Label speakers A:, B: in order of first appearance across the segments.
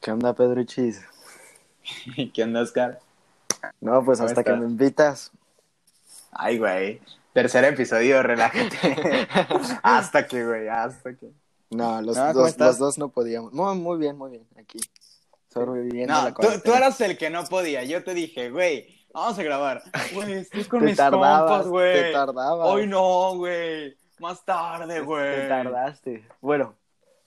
A: ¿Qué onda, Pedro Chis?
B: ¿Qué onda, Oscar?
A: No, pues
B: ¿Cómo
A: hasta que me invitas.
B: Ay, güey. Tercer episodio, relájate. hasta que, güey, hasta que.
A: No, los,
B: No, ¿cómo
A: dos, los dos no podíamos. Muy, muy bien, muy bien, aquí. Sobreviviendo
B: No,
A: la
B: tú, eras el que no podía. Yo te dije, güey, vamos a grabar. Güey, estoy con
A: Te
B: mis compas,
A: te
B: güey.
A: tardabas.
B: Hoy no, güey. Más tarde, güey.
A: Te tardaste. Bueno,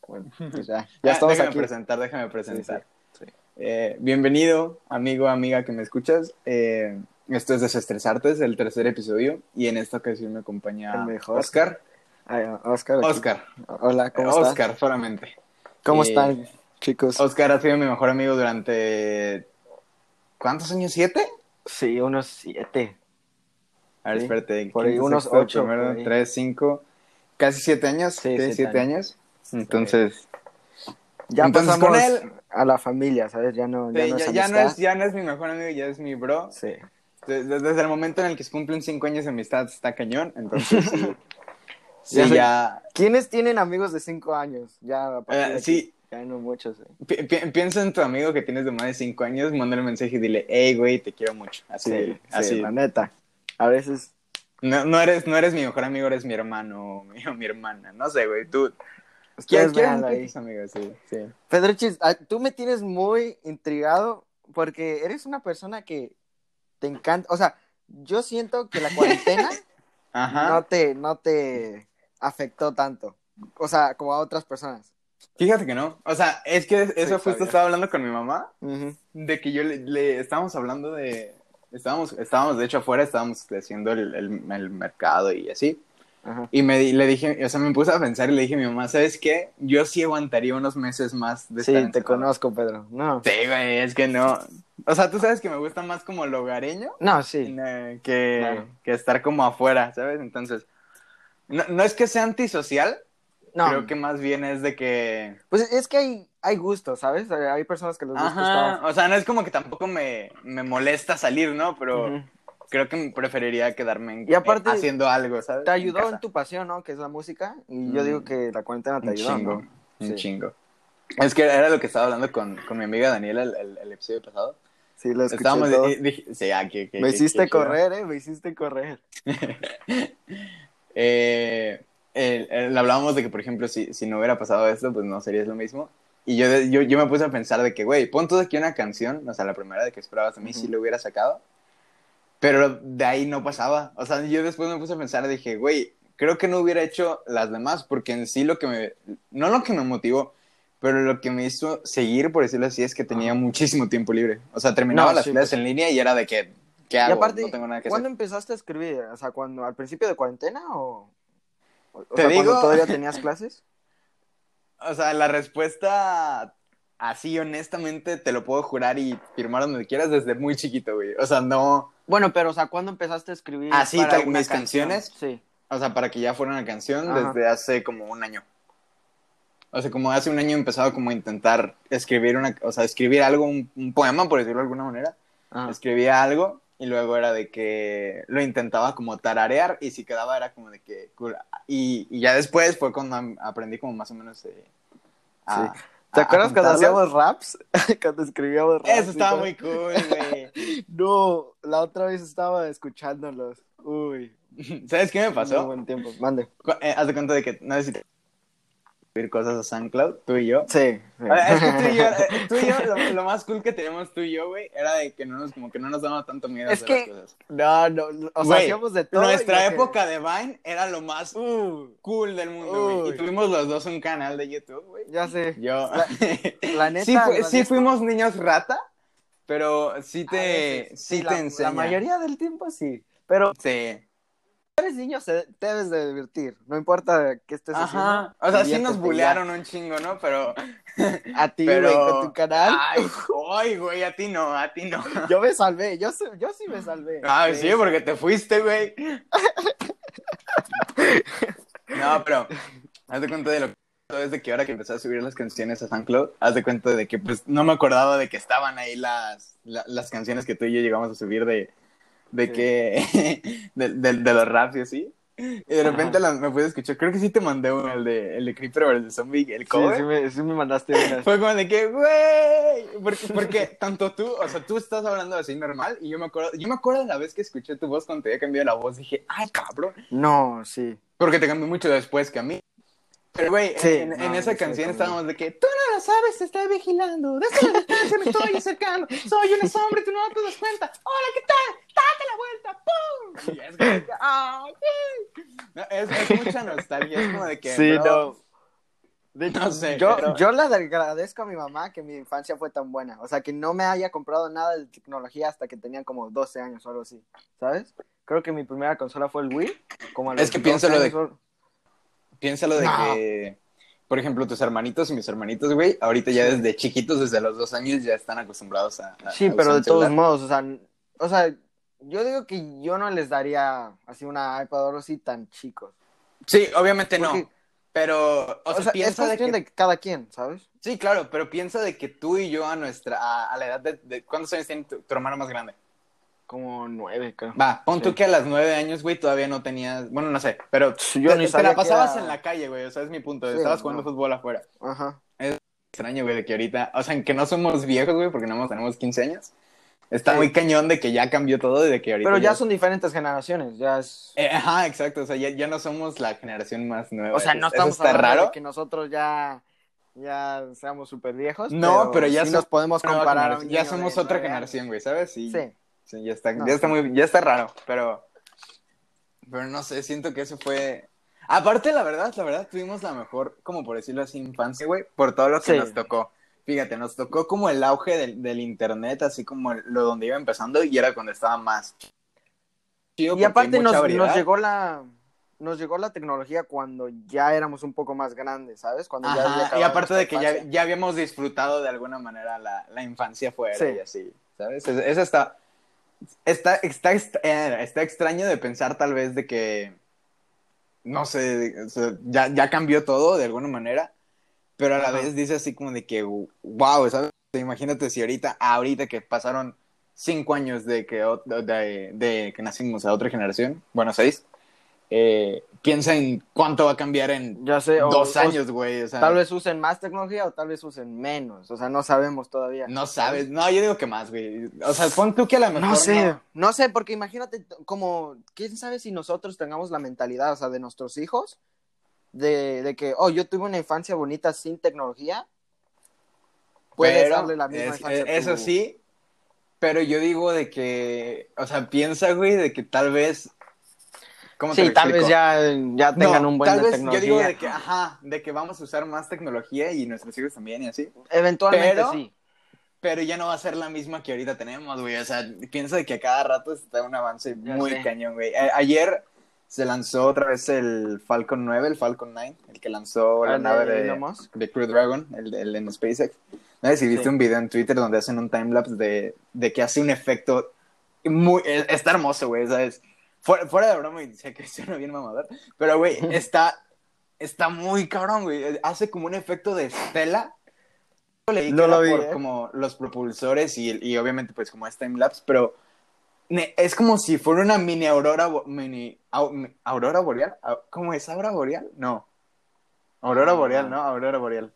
A: bueno, pues ya,
B: Ah,
A: ya estamos
B: déjame
A: aquí.
B: presentar, déjame presentar.
A: Sí, sí.
B: Eh, bienvenido, amigo, amiga que me escuchas. Eh, esto es Desestresarte, es el tercer episodio. Y en esta ocasión me acompaña
A: mejor.
B: Oscar.
A: Ay, Oscar. aquí.
B: Oscar.
A: Hola, ¿cómo estás?
B: Oscar, solamente.
A: ¿Cómo
B: Eh,
A: están, chicos?
B: Oscar ha sido mi mejor amigo durante. ¿Cuántos años? ¿Siete?
A: Sí, unos siete.
B: A ver,
A: Sí,
B: espérate.
A: por ahí unos ocho,
B: Primero, tres, cinco. Casi siete años.
A: Sí, siete
B: siete, años. Entonces.
A: Ya
B: Entonces,
A: pasamos
B: con él-
A: a la familia, ¿sabes? Ya no, ya
B: sí,
A: no es
B: ya, ya no es, ya no es mi mejor amigo, ya es mi bro.
A: Sí.
B: Desde, desde el momento en el que se cumplen cinco años de amistad está cañón. Entonces, sí. sí,
A: Ya
B: ya.
A: ¿Quiénes tienen amigos de cinco años? Ya, aquí,
B: sí.
A: Ya no muchos. eh.
B: pi- pi- piensa en tu amigo que tienes de más de cinco años, mándale un mensaje y dile, hey, güey, te quiero mucho. Así,
A: Sí,
B: así.
A: la neta. A veces.
B: No, no, eres, no eres mi mejor amigo, eres mi hermano o mi, o mi hermana. No sé, güey. Tú.
A: Ustedes
B: ¿Quién,
A: ahí.
B: amigos? Sí, sí.
A: Pedrochis, ah, tú me tienes muy intrigado porque eres una persona que te encanta. O sea, yo siento que la cuarentena
B: Ajá.
A: no te, no te afectó tanto. O sea, como a otras personas.
B: Fíjate que no. O sea, es que eso justo
A: sabía.
B: estaba hablando con mi mamá.
A: Ujú.
B: De que yo le, le- estábamos hablando de. Estábamos, estábamos de hecho afuera, estábamos haciendo el, el- el mercado y así.
A: Ajá.
B: Y me di- le dije, o sea, me puse a pensar y le dije a mi mamá, ¿sabes qué? Yo sí aguantaría unos meses más de
A: Sí,
B: estar
A: te
B: encerrado".
A: conozco, Pedro. No.
B: Sí, güey, es que no. O sea, tú sabes que me gusta más como el hogareño.
A: No, sí.
B: eh, que,
A: Claro.
B: que estar como afuera, ¿sabes? Entonces, no, no es que sea antisocial,
A: No.
B: creo que más bien es de que...
A: Pues es que hay, hay gustos, ¿sabes? Hay personas que les gusta
B: Ajá,
A: estar.
B: o sea, no es como que tampoco me, me molesta salir, ¿no? Pero
A: Ujú.
B: Creo que preferiría quedarme en-
A: Y aparte,
B: eh, haciendo algo, ¿sabes?
A: Te ayudó en, tu pasión, ¿no? Que es la música. Y yo
B: Mm.
A: digo que la cuarentena te
B: Un
A: ayudó.
B: chingo,
A: ¿no?
B: un
A: Sí.
B: chingo. Es que era lo que estaba hablando con, con mi amiga Daniela el, el- el episodio pasado.
A: Sí, lo escuché
B: Estábamos,
A: todo.
B: dije- sí, ah, que- que-
A: Me
B: que-
A: hiciste correr, ¿eh? Me hiciste correr.
B: Eh, el- el- hablábamos de que, por ejemplo, si, si no hubiera pasado esto, pues no sería lo mismo. Y yo, yo, yo me puse a pensar de que, güey, pon tú aquí una canción, o sea, la primera de que esperabas a mí,
A: Ujú.
B: sí lo hubiera sacado. Pero de ahí no pasaba. O sea, yo después me puse a pensar, dije, güey, creo que no hubiera hecho las demás, porque en sí lo que me, no lo que me motivó, pero lo que me hizo seguir, por decirlo así, es que tenía
A: Ajá.
B: muchísimo tiempo libre. O sea, terminaba
A: No,
B: las
A: sí,
B: clases
A: pues.
B: en línea y era de que, ¿qué
A: Y
B: hago?
A: aparte,
B: no tengo nada que
A: ¿cuándo
B: hacer.
A: empezaste a escribir? O sea, cuando al principio de cuarentena o, o o
B: Te
A: sea,
B: digo-
A: cuando todavía tenías clases?
B: O sea, la respuesta así honestamente te lo puedo jurar y firmar donde quieras desde muy chiquito, güey. O sea, no,
A: Bueno, pero o sea, ¿cuándo empezaste a escribir?
B: Así,
A: para
B: tal- mis
A: canción?
B: canciones.
A: Sí.
B: o sea, para que ya fuera una canción
A: Ajá.
B: desde hace como un año. O sea, como hace un año he empezado como a intentar escribir una, o sea, escribir algo, un, un poema, por decirlo de alguna manera.
A: Ah.
B: Escribía algo y luego era de que lo intentaba como tararear y si quedaba era como de que. Y, y ya después fue cuando aprendí como más o menos eh, a-
A: ¿Te acuerdas cuando hacíamos raps? cuando escribíamos raps.
B: Eso estaba muy cool, güey.
A: No, la otra vez estaba escuchándolos. Uy.
B: ¿Sabes qué me pasó?
A: buen tiempo. Mande.
B: Eh, haz de cuenta de que no sé si te subir cosas a SoundCloud, tú y yo.
A: Sí. sí.
B: Es que tú y yo, eh, tú y yo lo, lo más cool que teníamos tú y yo, güey, era de que no nos, como que no nos daba tanto miedo
A: Es
B: hacer
A: que-
B: las cosas.
A: No, no, o sea, hacíamos de todo.
B: Nuestra
A: que-
B: época de Vine era lo más
A: Uh,
B: cool del mundo, güey. Y tuvimos los dos un canal de YouTube, güey.
A: ya sé.
B: Yo.
A: La- La neta.
B: sí, fu-
A: la
B: sí
A: neta-
B: fuimos niños rata, pero sí te,
A: veces,
B: sí
A: la,
B: te
A: la
B: enseña.
A: mayoría del tiempo sí. Pero
B: Sí.
A: Eres niño, se, te debes de divertir. No importa qué estés
B: Ajá.
A: haciendo.
B: O sea, sí nos
A: ya.
B: bulearon un chingo, ¿no? Pero.
A: A ti,
B: pero...
A: güey, con tu canal.
B: Ay, ay, güey, a ti no, a ti no.
A: Yo me salvé, yo, yo sí me salvé.
B: Ah, sí, porque te fuiste, güey. No, pero haz de cuenta de lo que desde que ahora que empecé a subir las canciones a SoundCloud, haz de cuenta de que pues no me acordaba de que estaban ahí las, la- las canciones que tú y yo llegamos a subir de, de
A: Sí.
B: que de, de- de los raps y así. Y de repente la- me pude escuchar. Creo que sí te mandé uno, el de, el de Creeper vs. Zombie, el
A: Sí,
B: cover.
A: sí me, sí me mandaste.
B: Fue como de que, güey. Porque, porque tanto tú, o sea, tú estás hablando así normal. Y yo me acuerdo, yo me acuerdo de la vez que escuché tu voz cuando te había cambiado la voz. Dije, ay, cabrón.
A: No, sí.
B: Porque te cambió mucho después que a mí. Pero, güey,
A: Sí,
B: en,
A: no,
B: en esa
A: sí,
B: canción estábamos de que tú no lo sabes, te estoy vigilando. Desde la distancia me estoy acercando. Soy una sombra y tú no te das cuenta. Hola, ¿qué tal? Date la vuelta. ¡Pum! Y es que, es, es mucha nostalgia. Es como de que.
A: Sí,
B: bro,
A: no. De hecho,
B: No sé,
A: yo,
B: pero-
A: yo le agradezco a mi mamá que mi infancia fue tan buena. O sea, que no me haya comprado nada de tecnología hasta que tenía como 12 años o algo así. ¿Sabes? Creo que mi primera consola fue el Wii. Como a
B: Es que
A: 12
B: piénsalo de-
A: o-
B: Piénsalo de
A: No.
B: que. Por ejemplo, tus hermanitos y mis hermanitos, güey, ahorita ya desde chiquitos, desde los dos años, ya están acostumbrados a. a-
A: Sí,
B: a
A: pero de todos modos, o sea, o sea, yo digo que yo no les daría así una iPad así tan chicos.
B: Sí, obviamente no. Pero, o
A: O
B: sea,
A: sea, es
B: piensa de
A: cuestión
B: que
A: de cada quien, ¿sabes?
B: Sí, claro, pero piensa de que tú y yo a nuestra, a, a la edad de, de- ¿cuántos años tiene tu, tu hermano más grande?
A: Como nueve, creo.
B: Va, pon tú
A: Sí.
B: que a las nueve años, güey, todavía no tenías, bueno, no sé, pero
A: Yo
B: te,
A: ni
B: te
A: sabía
B: la pasabas
A: era-
B: en la calle, güey, o sea, es mi punto,
A: Sí,
B: estabas jugando fútbol afuera.
A: Ajá.
B: Extraño, güey, de que ahorita, o sea, en que no somos viejos, güey, porque no más tenemos 15 años, está muy cañón de que ya cambió todo y de que ahorita
A: Pero ya son diferentes generaciones, ya es...
B: Eh, ajá, exacto, o sea, ya, ya no somos la generación más nueva.
A: O sea, no estamos
B: está raro.
A: de que nosotros ya, ya seamos súper viejos.
B: No, pero ya
A: sí nos podemos comparar.
B: Ya somos otra generación, güey, ¿sabes? Y-
A: Sí.
B: Sí, ya está,
A: No,
B: ya está muy, ya está raro, pero, pero no sé, siento que eso fue, aparte la verdad, la verdad tuvimos la mejor, como por decirlo así, infancia, güey, por todo lo que
A: Sí.
B: nos tocó. Fíjate, nos tocó como el auge del, del internet, así como el- lo donde iba empezando y era cuando estaba más chido
A: Y aparte nos, llegó la nos llegó la tecnología cuando ya éramos un poco más grandes, ¿sabes? Cuando ya
B: y aparte de que ya, ya habíamos disfrutado de alguna manera la, la infancia fuera
A: Sí.
B: y así, ¿sabes? Es- Eso está, está, está, está, eh, está extraño de pensar tal vez de que, no sé, ya, ya cambió todo de alguna manera, pero a la
A: Ajá.
B: vez dice así como de que, wow, ¿sabes? Imagínate si ahorita, ahorita que pasaron cinco años de que, de, de que nacimos a otra generación, bueno, seis, eh, piensa en cuánto va a cambiar en
A: Ya sé, o-
B: dos
A: o-
B: años, güey. O sea,
A: Tal vez usen más tecnología o tal vez usen menos, o sea, no sabemos todavía.
B: no sabes. No, yo digo que más, güey. O sea, pon tú que a lo mejor.
A: No sé, no. sé, porque imagínate como, quién sabe si nosotros tengamos la mentalidad, o sea, de nuestros hijos, de, de que, oh, yo tuve una infancia bonita sin tecnología, puedes
B: pero
A: darle la misma
B: es-
A: infancia. a
B: Eso sí, pero yo digo de que. O sea, piensa, güey, de que tal vez. ¿Cómo te
A: Sí,
B: lo
A: tal vez ya, ya tengan
B: No,
A: un buen
B: tal
A: de
B: vez
A: tecnología.
B: yo digo de que, ajá, de que vamos a usar más tecnología y nuestros hijos también y así.
A: Eventualmente
B: pero-
A: sí.
B: Pero ya no va a ser la misma que ahorita tenemos, güey. O sea, piensa de que a cada rato está un avance muy cañón, güey. A- ayer se lanzó otra vez el Falcon 9, el Falcon 9, el que lanzó la
A: ¿El de
B: nave de, Crew Dragon, el, el en SpaceX. No sé si viste
A: Sí.
B: un video en Twitter donde hacen un timelapse de, de que hace un efecto muy... es- Está hermoso, güey, ¿sabes? Fuera, fuera de broma, y sé que suena bien mamador, pero, güey, está, está muy cabrón, güey. Hace como un efecto de estela. Leí
A: No lo vi,
B: por
A: ¿eh?
B: como los propulsores y, y obviamente pues como es timelapse, pero es como si fuera una mini aurora, mini, au- mi- aurora boreal. ¿Cómo es? ¿Aurora boreal? No. Aurora boreal, ¿no? Aurora boreal.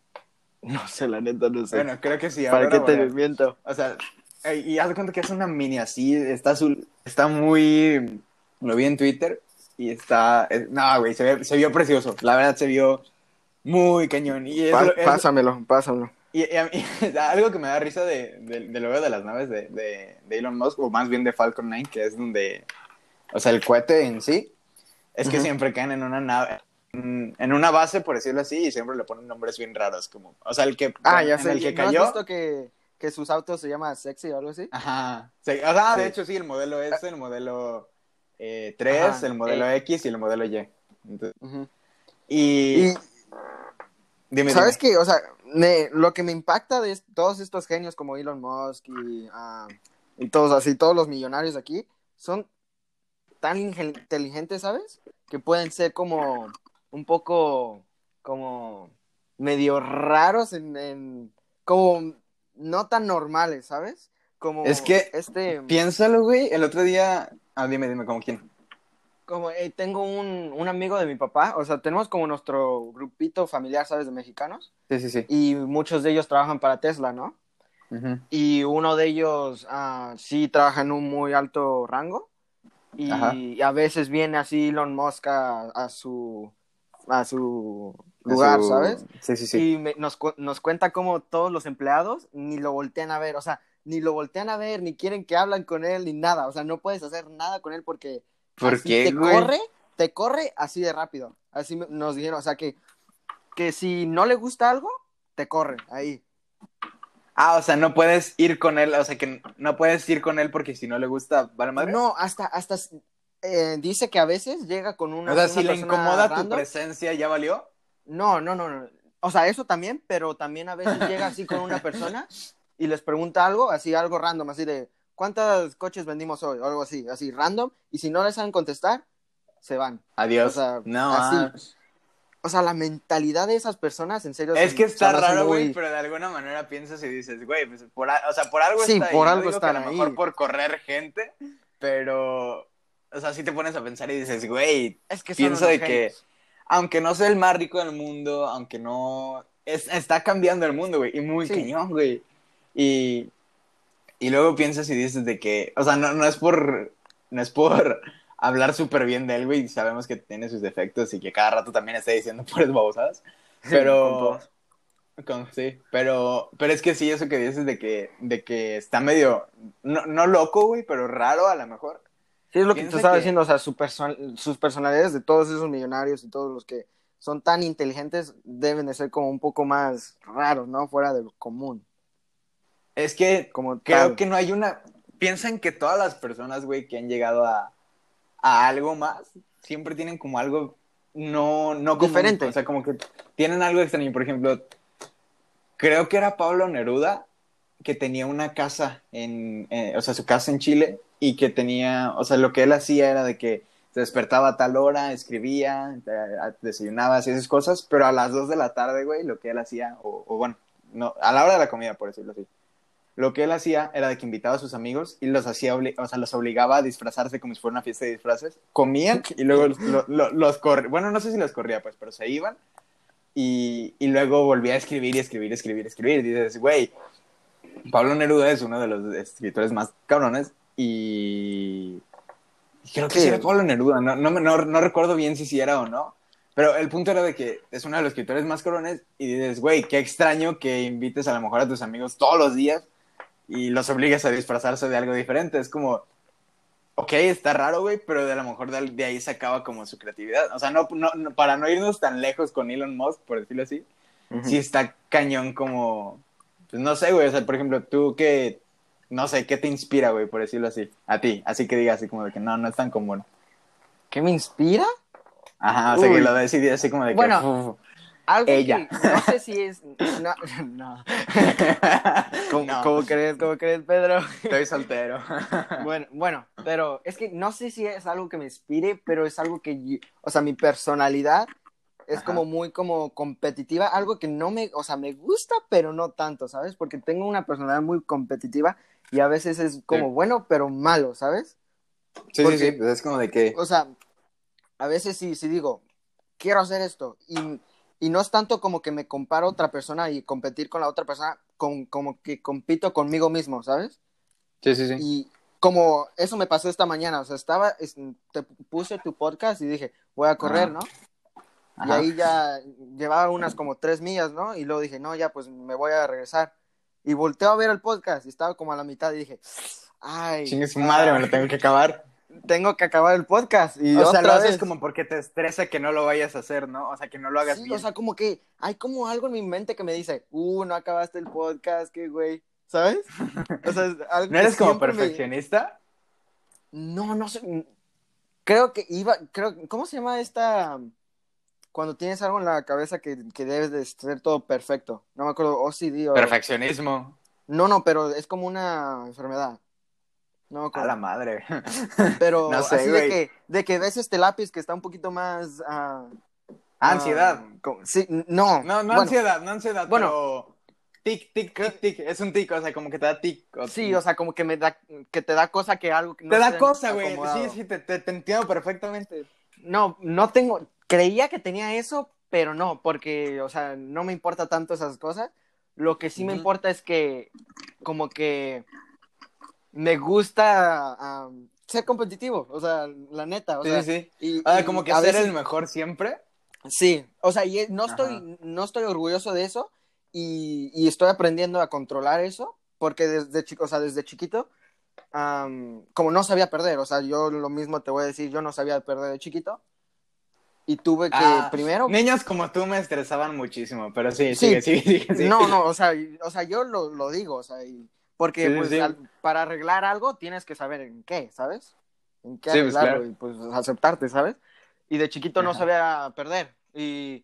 A: No sé, la neta, no sé.
B: Bueno, creo que sí.
A: ¿Para
B: aurora
A: qué te
B: boreal.
A: miento?
B: O sea, y haz de cuenta que es una mini así, está azul, está muy... Lo vi en Twitter y está... no, güey, se, se vio precioso. La verdad se vio muy cañón. Y es,
A: Pa- pásamelo, pásamelo.
B: Y, y a mí, algo que me da risa de, de, de luego de las naves de, de, de Elon Musk, o más bien de Falcon 9, que es donde... O sea, el cohete en sí, es que siempre caen en una nave... En en una base, por decirlo así, y siempre le ponen nombres bien raros, como... O sea, el que...
A: Ah, ya
B: en
A: sé.
B: el que
A: ¿No has
B: cayó...
A: visto que, que sus autos se llama sexy o algo así?
B: Ajá. Sí, o sea, de hecho sí, el modelo S, el modelo eh, 3,
A: Ajá,
B: el modelo
A: eh.
B: X y el modelo Y. Entonces, y...
A: Y,
B: dime,
A: ¿sabes
B: dime.
A: qué? O sea, me- lo que me impacta de todos estos genios como Elon Musk y, ah, y todos así, todos los millonarios aquí, son tan inteligentes, ¿sabes? Que pueden ser como un poco, como medio raros en, en- como no tan normales, ¿sabes? Como
B: Es que
A: este,
B: Piénsalo, güey, el otro día... Ah, dime, dime, ¿cómo quién?
A: Como eh, tengo un, un amigo de mi papá, o sea, tenemos como nuestro grupito familiar, ¿sabes? De mexicanos.
B: Sí, sí, sí.
A: Y muchos de ellos trabajan para Tesla, ¿no?
B: Ujú.
A: Y uno de ellos ah, sí trabaja en un muy alto rango. Y
B: Ajá.
A: a veces viene así Elon Musk a, a su, a su lugar,
B: Su-
A: ¿sabes?
B: Sí, sí, sí.
A: Y me- nos, nos cuenta cómo todos los empleados ni lo voltean a ver, o sea, ni lo voltean a ver, ni quieren que hablan con él, ni nada. O sea, no puedes hacer nada con él porque
B: ¿Por
A: así
B: qué,
A: te
B: güey?
A: corre, te corre así de rápido. Así nos dijeron, o sea, que, que si no le gusta algo, te corre ahí.
B: Ah, o sea, no puedes ir con él, o sea, que no puedes ir con él porque si no le gusta, ¿vale madre?
A: No, hasta, hasta eh, dice que a veces llega con una.
B: o sea,
A: una
B: si le incomoda tu presencia, ¿ya valió?
A: No, no, no, no. O sea, eso también, pero también a veces llega así con una persona y les pregunta algo, así algo random, así de ¿cuántos coches vendimos hoy? O algo así, así random. Y si no les saben contestar, se van.
B: Adiós.
A: O sea,
B: no,
A: así. O sea, la mentalidad de esas personas, en serio.
B: Es que está raro,
A: muy-
B: güey, pero de alguna manera piensas y dices, güey, pues por, a- o sea, por algo
A: Sí,
B: está
A: por algo están
B: a lo mejor por correr gente, pero, o sea, si te pones a pensar y dices, güey,
A: Es que
B: pienso de que, aunque no sea el más rico del mundo, aunque no, es- está cambiando el mundo, güey, y muy
A: Sí.
B: cañón, güey. Y, y luego piensas y dices de que, o sea, no, no es por, no es por hablar súper bien de él, güey, sabemos que tiene sus defectos y que cada rato también está diciendo puras babosadas, pero... Con- sí, pero, pero es que sí, eso que dices de que, de que está medio, no, no loco, güey, pero raro a lo mejor.
A: Sí, es lo que te
B: Piensa
A: estaba
B: que-
A: diciendo, o sea, su person- sus personalidades de todos esos millonarios y todos los que son tan inteligentes deben de ser como un poco más raros, ¿no? Fuera de lo común.
B: Es que
A: Como
B: creo
A: tal.
B: que no hay una, piensan que todas las personas, güey, que han llegado a, a algo más, siempre tienen como algo no, no común,
A: Diferente.
B: O sea, como que tienen algo extraño. Por ejemplo, creo que era Pablo Neruda que tenía una casa en, eh, o sea, su casa en Chile y que tenía, o sea, lo que él hacía era de que se despertaba a tal hora, escribía, eh, desayunaba, hacía esas cosas, pero a las 2 de la tarde, güey, lo que él hacía, o, o bueno, no, a la hora de la comida, por decirlo así. Lo que él hacía era de que invitaba a sus amigos y los hacía, o sea, los obligaba a disfrazarse como si fuera una fiesta de disfraces. Comían y luego lo- lo- los corría. Bueno, no sé si los corría, pues, pero se iban y, y luego volvía a escribir y escribir, escribir, escribir. Y dices, güey, Pablo Neruda es uno de los escritores más cabrones y creo que sí, era Pablo Neruda. No, no, me- no, no recuerdo bien si sí era o no. Pero el punto era de que es uno de los escritores más cabrones y dices, güey, qué extraño que invites a lo mejor a tus amigos todos los días y los obligues a disfrazarse de algo diferente. Es como, ok, está raro, güey, pero de a lo mejor de, ahí se acaba como su creatividad. O sea, no, no, no- para no irnos tan lejos con Elon Musk, por decirlo así,
A: Ujú.
B: sí está cañón como, pues no sé, güey, o sea, por ejemplo, tú que, no sé, ¿qué te inspira, güey, por decirlo así? A ti, así que digas así como de que no, no es tan común.
A: ¿Qué me inspira?
B: Ajá, o sea, que
A: Uy.
B: lo decidí así como de que...
A: Bueno. Algo
B: Ella.
A: que no sé si es... No, no. ¿Cómo,
B: No,
A: cómo crees, cómo crees, Pedro?
B: estoy soltero.
A: Bueno, bueno, pero es que no sé si es algo que me inspire, pero es algo que, yo- o sea, mi personalidad es
B: Ajá.
A: como muy como competitiva, algo que no me, o sea, me gusta, pero no tanto, ¿sabes? Porque tengo una personalidad muy competitiva y a veces es como
B: Sí.
A: bueno, pero malo, ¿sabes?
B: Sí,
A: Porque-
B: sí, sí, pues es como de que...
A: O sea, a veces sí, sí digo, quiero hacer esto y, y no es tanto como que me comparo a otra persona y competir con la otra persona, con, como que compito conmigo mismo, ¿sabes?
B: Sí, sí, sí.
A: Y como eso me pasó esta mañana, o sea, estaba, es- te puse tu podcast y dije, voy a correr,
B: Ajá.
A: ¿no? Y ahí ya llevaba unas como tres millas, ¿no? Y luego dije, no, ya pues me voy a regresar. Y volteo a ver el podcast y estaba como a la mitad y dije, ay,
B: Chingue su madre, me lo tengo que acabar.
A: Tengo que acabar el podcast. Y
B: o sea,
A: otra
B: lo haces
A: vez.
B: como porque te estresa que no lo vayas a hacer, ¿no? O sea, que no lo hagas
A: Sí,
B: bien.
A: o sea, como que hay como algo en mi mente que me dice, uh, no acabaste el podcast, qué güey, ¿sabes? O sea, es algo
B: ¿No eres como
A: me-
B: perfeccionista?
A: No, no sé. Creo que iba, creo, ¿cómo se llama esta? Cuando tienes algo en la cabeza que, que debes de ser todo perfecto. No me acuerdo, OCD o...
B: Perfeccionismo.
A: No, no, pero es como una enfermedad. No me
B: A la madre.
A: Pero
B: no sé,
A: así de que, de que ves este lápiz que está un poquito más... ah,
B: Ansiedad.
A: como- sí, no.
B: No, no
A: Bueno,
B: ansiedad, no ansiedad,
A: bueno.
B: pero tic, tic, tic, tic. Es un tic, o sea, como que te da tic.
A: Sí, o sea, como que me da, que te da cosa que algo que no
B: te da cosa, güey. Sí, sí, te, te, te entiendo perfectamente.
A: No, no tengo, creía que tenía eso, pero no, porque, o sea, no me importa tanto esas cosas. Lo que sí me
B: Ujú.
A: importa es que, como que, me gusta am, ser competitivo, o sea, la neta, o
B: Sí,
A: sea,
B: sí.
A: y-
B: Ah,
A: y
B: como que
A: a
B: ser
A: veces-
B: el mejor siempre.
A: Sí, o sea, y no
B: Ajá.
A: estoy, no estoy orgulloso de eso y, y estoy aprendiendo a controlar eso porque desde chico, o sea, desde chiquito, am, como no sabía perder, o sea, yo lo mismo te voy a decir, yo no sabía perder de chiquito y tuve que
B: Ah,
A: primero,
B: Niños como tú me estresaban muchísimo, pero sí,
A: Sí.
B: sigue, sigue, sigue,
A: no, no, o sea, o sea, yo lo, lo digo, o sea, y- porque
B: Sí,
A: pues
B: sí.
A: al- para arreglar algo tienes que saber en qué, ¿sabes? En qué
B: Sí, pues,
A: arreglarlo
B: claro.
A: y pues aceptarte, ¿sabes? Y de chiquito no sabía perder y,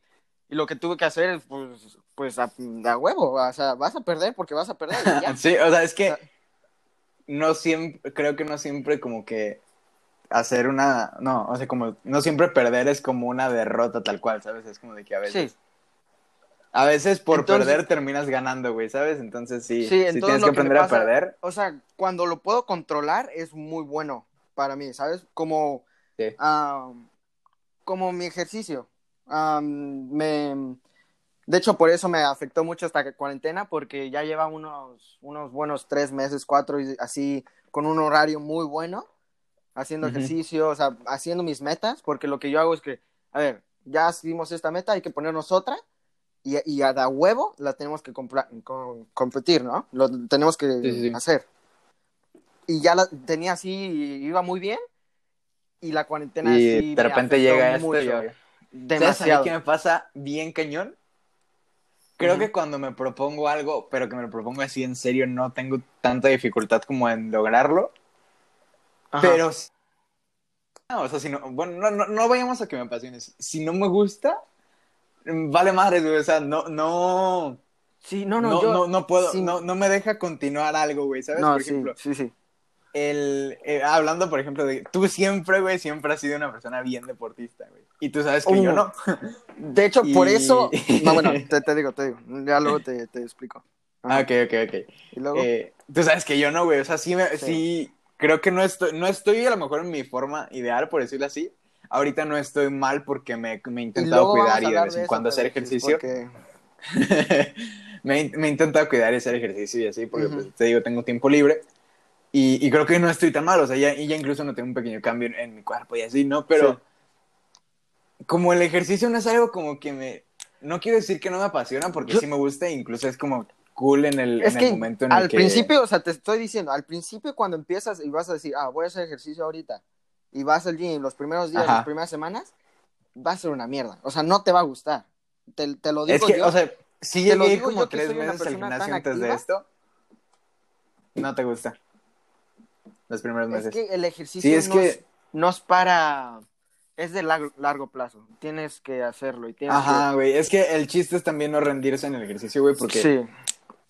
A: y lo que tuve que hacer es pues, pues a, a huevo, o sea, vas a perder porque vas a perder y ya.
B: Sí, o sea, es que
A: O sea-
B: no siempre, creo que no siempre como que hacer una, no, o sea, como no siempre perder es como una derrota tal cual, ¿sabes? Es como de que a veces,
A: Sí,
B: a veces por
A: Entonces-
B: perder terminas ganando, güey, ¿sabes? Entonces sí,
A: Sí,
B: sí
A: entonces
B: tienes que
A: que
B: aprender a
A: pasa-
B: perder.
A: o sea, cuando lo puedo controlar es muy bueno para mí, ¿sabes? Como
B: Sí.
A: ah, como mi ejercicio. Ah, me, de hecho, por eso me afectó mucho esta cuarentena, porque ya lleva unos, unos buenos tres meses, cuatro, y así, con un horario muy bueno, haciendo
B: Ujú.
A: ejercicio, o sea, haciendo mis metas, porque lo que yo hago es que, a ver, ya hicimos esta meta, hay que ponernos otra, y, y a da huevo la tenemos que com- competir, ¿no? Lo tenemos que
B: Sí, sí, sí.
A: hacer. Y ya la tenía así, iba muy bien, y la cuarentena
B: Y
A: sí
B: de repente llega esto yo-
A: güey.
B: ¿Sabes
A: demasiado.
B: qué me pasa bien cañón? Creo que cuando me propongo algo, pero que me lo propongo así en serio, no tengo tanta dificultad como en lograrlo.
A: Ajá.
B: Pero, no, o sea, si no, bueno, no, no, no vayamos a que me apasione. Si no me gusta, vale madre, güey. O sea, no, no,
A: sí, no,
B: no,
A: no,
B: no,
A: yo
B: no, puedo,
A: sí.
B: no, no me deja continuar algo, güey, ¿sabes?
A: no,
B: por
A: sí,
B: ejemplo,
A: sí, sí.
B: el, eh, hablando, por ejemplo, de tú siempre, güey, siempre has sido una persona bien deportista, güey. Y tú sabes que yo
A: Uh,
B: no.
A: De hecho, por eso, no, bueno, te, te digo, te digo, ya luego te, te explico.
B: Ah, ok, ok, ok.
A: Y luego,
B: Eh, tú sabes que yo no, güey. O sea, sí, me,
A: Sí.
B: sí. creo que no estoy, no estoy a lo mejor en mi forma ideal, por decirlo así. Ahorita no estoy mal porque me, me he
A: y
B: intentado
A: vamos
B: cuidar y de vez en cuando hacer ejercicio.
A: porque-
B: me, me he intentado cuidar y hacer ejercicio y así, porque pues, te digo, tengo tiempo libre. Y, y creo que no estoy tan mal, o sea, ya, y ya incluso no tengo un pequeño cambio en, en mi cuerpo y así, ¿no? Pero como el ejercicio no es algo como que me... No quiero decir que no me apasiona, porque
A: Yo-
B: sí me gusta, e incluso es como cool en el,
A: Es
B: en
A: que
B: el momento en el
A: al
B: que...
A: principio, o sea, te estoy diciendo, al principio cuando empiezas y vas a decir, ah, voy a hacer ejercicio ahorita, y vas al gym los primeros días,
B: Ajá.
A: las primeras semanas, va a ser una mierda. O sea, no te va a gustar. Te, te lo digo
B: Es que,
A: yo.
B: o sea, sí
A: Te lo digo
B: como
A: yo que
B: tres
A: soy
B: meses al gimnasio antes de esto. No te gusta. Los primeros
A: es
B: meses.
A: que el ejercicio
B: Sí, es
A: no,
B: que-
A: es, no es para... Es de largo, largo plazo. Tienes que hacerlo y tienes
B: Ajá, güey. Es que el chiste es también no rendirse en el ejercicio, güey,
A: que...
B: porque
A: Sí.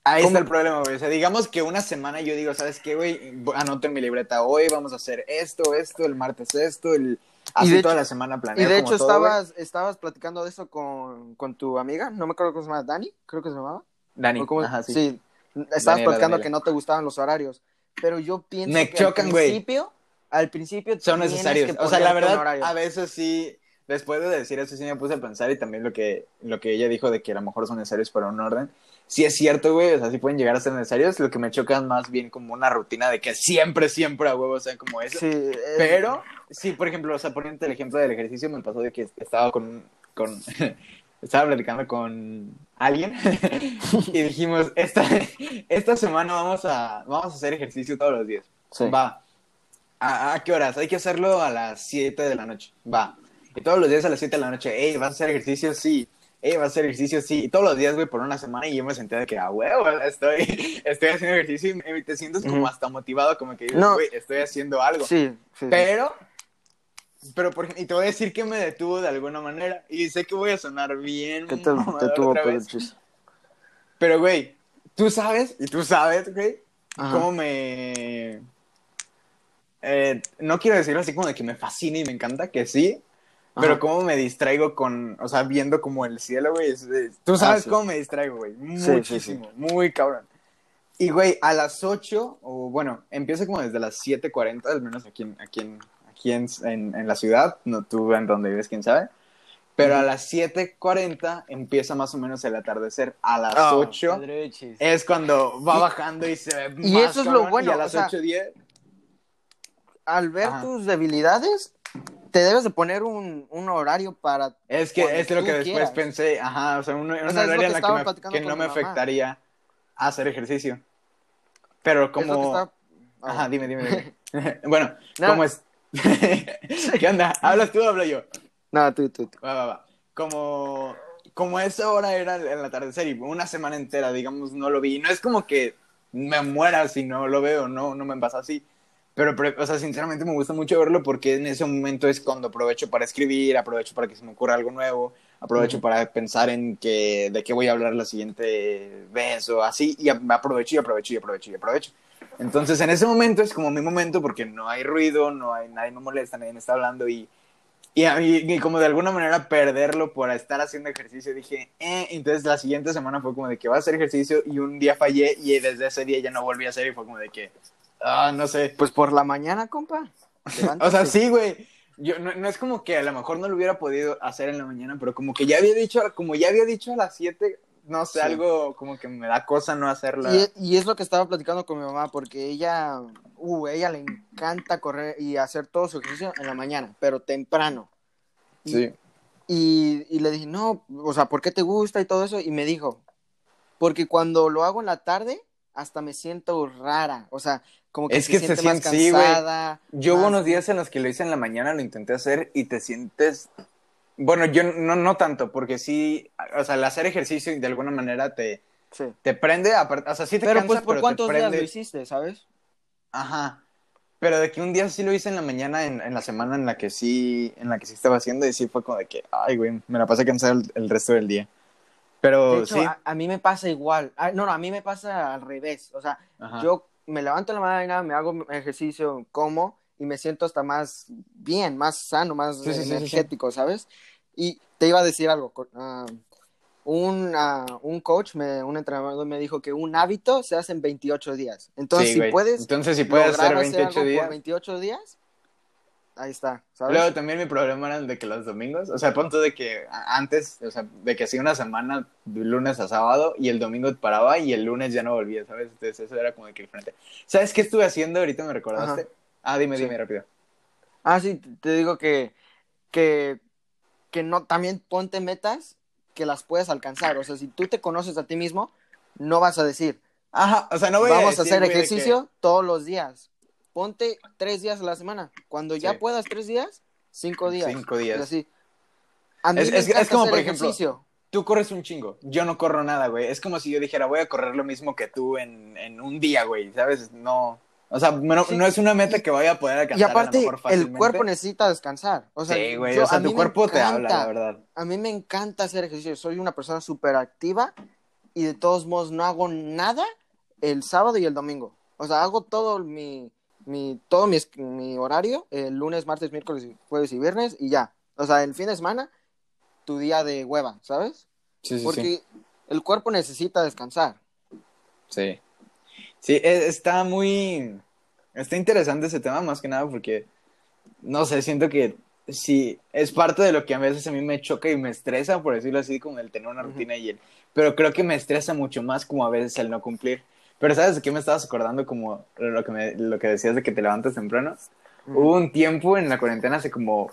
B: Ahí
A: ¿Cómo?
B: está el problema, güey. O sea, digamos que una semana yo digo, ¿sabes qué, güey? Anoto en mi libreta, hoy vamos a hacer esto, esto, el martes esto, el... Así
A: de
B: toda
A: hecho-
B: la semana
A: Y
B: planeo
A: de
B: como
A: hecho
B: todo,
A: estabas, estabas platicando de eso con, con tu amiga, no me acuerdo cómo se llama, Dani, creo que se llamaba.
B: Dani,
A: ¿O cómo?
B: ajá, sí.
A: sí. estabas
B: Daniela,
A: platicando
B: Daniela.
A: que no te gustaban los horarios, pero yo pienso
B: Me
A: que
B: chocan,
A: al principio, al principio
B: Son necesarios.
A: que
B: O sea, la verdad, a veces sí, después de decir eso, sí me puse a pensar y también lo que, lo que ella dijo de que a lo mejor son necesarios para un orden. Sí es cierto, güey, o sea, sí pueden llegar a ser necesarios. Lo que me choca es más bien como una rutina de que siempre, siempre a huevo sean como eso.
A: Sí, es-
B: Pero, sí, por ejemplo, o sea, poniendo el ejemplo del ejercicio, me pasó de que estaba con, con estaba platicando con alguien y dijimos, esta, esta semana vamos a, vamos a hacer ejercicio todos los días.
A: sí.
B: Va. ¿A, a qué horas? Hay que hacerlo a las 7 de la noche. Va. Y todos los días a las 7 de la noche, ey, ¿vas a hacer ejercicio? Sí. Ey, ¿vas a hacer ejercicio? Sí. Y todos los días, güey, por una semana y yo me senté de que, ah, huevo, estoy, estoy haciendo ejercicio y me- te sientes como
A: Ujú.
B: hasta motivado, como que
A: No.
B: güey, estoy haciendo algo.
A: Sí, sí.
B: Pero, pero por y te voy a decir que me detuvo de alguna manera. Y sé que voy a sonar bien.
A: ¿Qué te,
B: mamador
A: te tuvo
B: otra
A: por
B: vez.
A: el chis?
B: Pero, güey, tú sabes, y tú sabes, güey,
A: Ajá.
B: cómo me. eh, no quiero decirlo así como de que me fascina y me encanta, que sí. Pero cómo me distraigo con, o sea, viendo como el cielo, güey. es- es- Tú sabes
A: Ah, sí.
B: cómo me distraigo, güey.
A: sí, sí.
B: Muchísimo, muy cabrón. Y, güey, a las 8, o bueno, empieza como desde las 7.40, al menos aquí en, aquí en, aquí en, en, en la ciudad, no tú en donde vives, quién sabe. Pero a las 7.40 empieza más o menos el atardecer. A las
A: Oh,
B: 8
A: Pedrechis.
B: es cuando va
A: Y-
B: bajando y se ve
A: y
B: más
A: eso es lo
B: cabrón,
A: bueno,
B: Y a las
A: sea,
B: 8.10
A: Al ver
B: Ajá.
A: tus debilidades, te debes de poner un, un horario para...
B: Es que es lo que después
A: quieras.
B: pensé, ajá, o sea, un, un
A: sea, es lo
B: horario en la
A: estaba
B: que, me- que no me
A: mamá.
B: afectaría hacer ejercicio. Pero como...
A: está-
B: Ajá, dime, dime, dime. bueno,
A: No.
B: ¿cómo es? ¿Qué onda? ¿Hablas tú o hablo yo?
A: No, tú, tú, tú.
B: Va, va, va. Como, como esa hora era el atardecer y una semana entera, digamos, no lo vi. No es como que me muera si no lo veo, no, no me pasa así. Pero, pero, o sea, sinceramente me gusta mucho verlo porque en ese momento es cuando aprovecho para escribir, aprovecho para que se me ocurra algo nuevo, aprovecho para pensar en que, de qué voy a hablar la siguiente vez o así, y aprovecho y aprovecho y aprovecho y aprovecho. Entonces, en ese momento es como mi momento porque no hay ruido, no hay, nadie me molesta, nadie me está hablando y, y como de alguna manera perderlo por estar haciendo ejercicio, dije, eh, entonces la siguiente semana fue como de que va a hacer ejercicio y un día fallé y desde ese día ya no volví a hacer y fue como de que, ah, no sé.
A: Pues por la mañana, compa.
B: O sea, sí, güey. Yo, no, no es como que a lo mejor no lo hubiera podido hacer en la mañana, pero como que ya había dicho, como ya había dicho a las 7, no sé,
A: Sí.
B: algo como que me da cosa no hacerla.
A: Y, y es lo que estaba platicando con mi mamá, porque ella, uh, ella le encanta correr y hacer todo su ejercicio en la mañana, pero temprano. Y,
B: Sí.
A: y, y le dije, no, o sea, ¿por qué te gusta y todo eso? Y me dijo, porque cuando lo hago en la tarde, hasta me siento rara, o sea, como que
B: Es
A: se
B: que se
A: siente más
B: sí,
A: cansada.
B: Yo hubo unos días en los que lo hice en la mañana, lo intenté hacer y te sientes... Bueno, yo no, no tanto, porque sí, o sea, el hacer ejercicio de alguna manera te,
A: Sí.
B: te prende, apart- o sea, sí te
A: Pero
B: cansa,
A: pues, ¿por
B: pero te
A: cuántos días lo hiciste, sabes?
B: Ajá. Pero de que un día sí lo hice en la mañana, en, en la semana en la que sí, en la que sí estaba haciendo, y sí fue como de que, ay, güey, me la pasé cansado el, el resto del día. Pero
A: De hecho,
B: sí.
A: a, a mí me pasa igual. Ah, no, no, a mí me pasa al revés. O sea,
B: Ajá.
A: yo me levanto en la mañana, me hago ejercicio, como y me siento hasta más bien, más sano, más
B: Sí, sí, sí, sí, sí.
A: energético, ¿sabes? Y te iba a decir algo. ah, un, ah, un coach, me, un entrenador me dijo que un hábito se hace en 28 días. Entonces, si
B: güey.
A: puedes
B: Entonces, si puedes hacer
A: hacer
B: 28
A: algo
B: días.
A: por 28 días, ahí está, ¿sabes?
B: Luego también mi problema era el de que los domingos, o sea, a punto de que a- antes, o sea, de que hacía una semana de lunes a sábado y el domingo paraba y el lunes ya no volvía, ¿sabes? Entonces eso era como que diferente. ¿Sabes qué estuve haciendo ahorita? ¿Me recordaste?
A: Ajá.
B: Ah, dime,
A: Sí.
B: dime rápido.
A: Ah, sí, te- digo que, que, que no, también ponte metas que las puedes alcanzar. O sea, si tú te conoces a ti mismo, no vas a decir,
B: Ajá, o sea, no voy
A: vamos a,
B: decir,
A: hacer
B: de que-
A: ejercicio todos los días. Ponte tres días a la semana. Cuando ya
B: Sí.
A: puedas tres días, cinco días.
B: Cinco días.
A: Y así.
B: Es- como, por ejemplo,
A: ejercicio.
B: Tú corres un chingo, yo no corro nada, güey. Es como si yo dijera, voy a correr lo mismo que tú en, en un día, güey, ¿sabes? No, o sea, no,
A: Sí.
B: no es una meta que vaya a poder
A: Y
B: alcanzar a lo
A: aparte, el cuerpo necesita descansar. O sea,
B: sí, güey,
A: yo-
B: o sea, tu cuerpo te habla, la verdad.
A: A mí me encanta hacer ejercicio. Soy una persona súper activa y de todos modos no hago nada el sábado y el domingo. O sea, hago todo mi, mi, todo mi, mi horario, el lunes, martes, miércoles, jueves y viernes y ya. O sea, el fin de semana, tu día de hueva, ¿sabes?
B: Sí, sí,
A: Porque
B: sí.
A: el cuerpo necesita descansar.
B: Sí. Sí, e- está muy. Está interesante ese tema, más que nada, porque. No sé, siento que sí, es parte de lo que a veces a mí me choca y me estresa, por decirlo así, como el tener una rutina y el. Pero creo que me estresa mucho más, como a veces el no cumplir. Pero ¿sabes de qué me estabas acordando? Como lo que, me- lo que decías de que te levantas temprano. Hubo un tiempo en la cuarentena hace como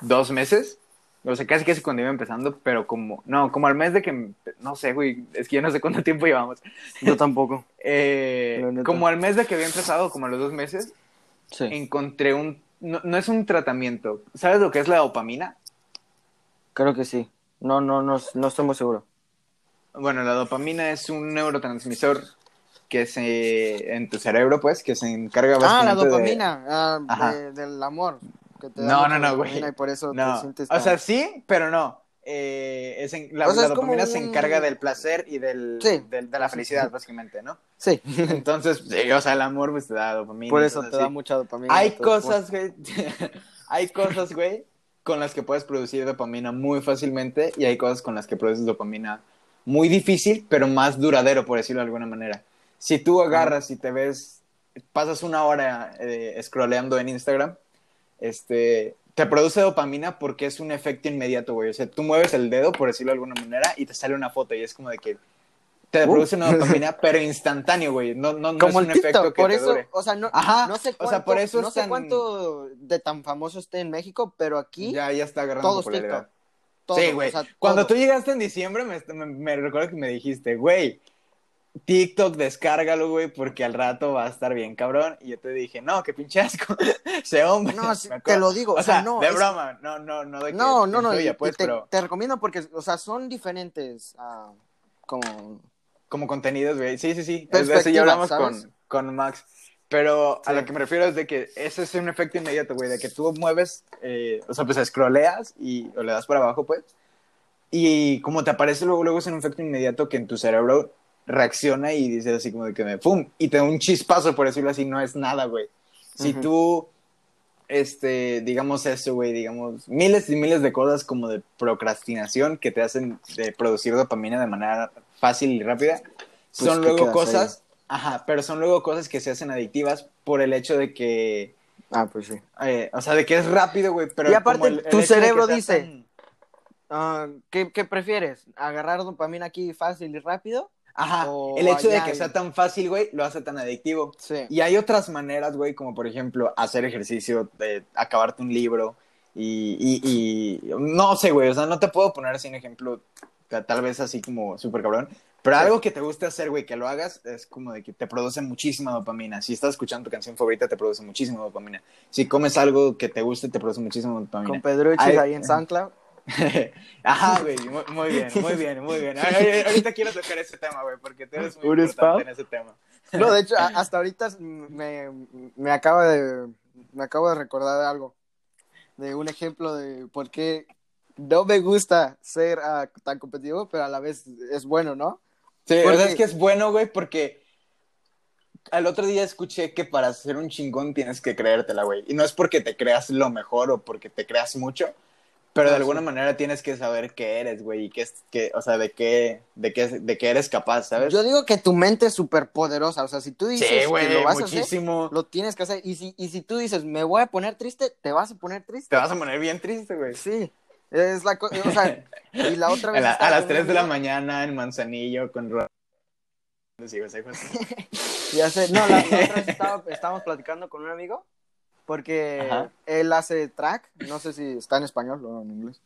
B: dos meses. O sea, casi casi cuando iba empezando, pero como, no, como al mes de que, no sé, güey, es que ya no sé cuánto tiempo llevamos.
A: Yo tampoco.
B: Eh, como al mes de que había empezado, como a los dos meses,
A: Sí.
B: encontré un, no, no es un tratamiento, ¿sabes lo que es la dopamina?
A: Creo que sí. No, no, no, no estoy muy seguro.
B: Bueno, la dopamina es un neurotransmisor que se, en tu cerebro, pues, que se encarga
A: Ah, la
B: de-
A: dopamina, ah, de- del amor. Que te da
B: No, no, no, güey.
A: Y por eso
B: No,
A: te sientes
B: o sea, sí, pero no. Eh, es en- la,
A: O sea,
B: la
A: es como
B: dopamina se encarga del placer y del,
A: Sí.
B: del- de la felicidad, básicamente, ¿no?
A: Sí,
B: Entonces, sí, o sea, el amor pues te da dopamina.
A: por eso te da mucha dopamina.
B: Hay cosas, güey. Hay cosas, güey, con las que puedes producir dopamina muy fácilmente y hay cosas con las que produces dopamina muy difícil, pero más duradero, por decirlo de alguna manera. Si tú agarras y te ves, pasas una hora eh, scrolleando en Instagram, este, te produce dopamina porque es un efecto inmediato, güey. O sea, tú mueves el dedo, por decirlo de alguna manera, y te sale una foto y es como de que te produce una dopamina, pero instantáneo, güey. No, no, no
A: Como
B: es un
A: el TikTok,
B: efecto que
A: por
B: te
A: eso,
B: dure.
A: o sea, no,
B: Ajá,
A: no sé
B: o
A: cuánto,
B: sea, por eso
A: no sé
B: tan-
A: cuánto de tan famoso esté en México, pero aquí
B: Ya, ya está agarrando
A: todo es
B: popularidad.
A: TikTok. Todo,
B: sí, güey.
A: o sea,
B: Cuando
A: todo.
B: tú llegaste en diciembre, me, me, me recuerdo que me dijiste, güey, TikTok, descárgalo, güey, porque al rato va a estar bien cabrón. Y yo te dije, no, qué pinche asco. Ese hombre.
A: No, sí, te lo digo,
B: O,
A: o sea,
B: sea,
A: no,
B: de
A: es-
B: broma. No, no, no de que
A: No, no, no, y-
B: influya,
A: y
B: pues,
A: te,
B: pero
A: te recomiendo porque, o sea, son diferentes, ah, como,
B: como contenidos, güey. Sí, sí, sí. Es de eso ya hablamos
A: ¿sabes?
B: con, con Max. Pero a
A: Sí.
B: lo que me refiero es de que ese es un efecto inmediato, güey, de que tú mueves, eh, o sea, pues scrolleas y o le das para abajo, pues. Y como te aparece luego, luego es un efecto inmediato que en tu cerebro reacciona y dice así como de que me ¡pum! Y te da un chispazo, por decirlo así, no es nada, güey. Si tú, este, digamos eso, güey, digamos, miles y miles de cosas como de procrastinación que te hacen de producir dopamina de manera fácil y rápida,
A: Pues
B: son luego cosas, ajá, pero son luego cosas que se hacen adictivas por el hecho de que,
A: ah, pues sí.
B: eh, o sea, de que es rápido, güey, pero
A: Y aparte,
B: como el- el
A: tu cerebro dice, Ah, ¿qué, qué prefieres? ¿Agarrar dopamina aquí fácil y rápido?
B: Ajá,
A: o
B: el hecho de que sea tan fácil, güey, lo hace tan adictivo.
A: Sí.
B: Y hay otras maneras, güey, como por ejemplo hacer ejercicio, de acabarte un libro y, y, y- no sé, güey, o sea, no te puedo poner así un ejemplo, ta- tal vez así como súper cabrón, pero
A: Sí.
B: algo que te guste hacer, güey, que lo hagas, es como de que te produce muchísima dopamina. Si estás escuchando tu canción favorita, te produce muchísima dopamina. Si comes algo que te guste, te produce muchísima dopamina.
A: Con Pedruchis ahí en SoundCloud.
B: Ajá, güey, muy, muy bien, muy bien, muy bien. Ahorita quiero tocar ese tema, güey, porque tú eres muy
A: ¿Un
B: importante
A: spam?
B: en ese tema.
A: No, de hecho, hasta ahorita me, me acaba de me acabo de recordar algo. De un ejemplo de por qué no me gusta ser ah, tan competitivo, pero a la vez es bueno, ¿no?
B: Sí,
A: Porque-
B: sea, es que es bueno, güey, porque al otro día escuché que para ser un chingón tienes que creértela, güey. Y no es porque te creas lo mejor o porque te creas mucho, pero de
A: No,
B: alguna manera tienes que saber qué eres, güey, y qué es, que, o sea, de qué, de qué, de qué eres capaz, ¿sabes?
A: Yo digo que tu mente es súper poderosa. O sea, si tú dices
B: sí,
A: que
B: güey,
A: lo vas a hacer, lo tienes que hacer. Y si, y si tú dices, me voy a poner triste, te vas a poner triste.
B: Te vas a poner bien triste, güey.
A: Sí. Es la cosa. O sea, y la otra
B: A,
A: vez.
B: la- a las
A: con un
B: 3 de la mañana en Manzanillo con.
A: Ya sé, no, la, la otra vez estaba- estábamos platicando con un amigo porque
B: Ajá.
A: él hace track, no sé si está en español o en inglés.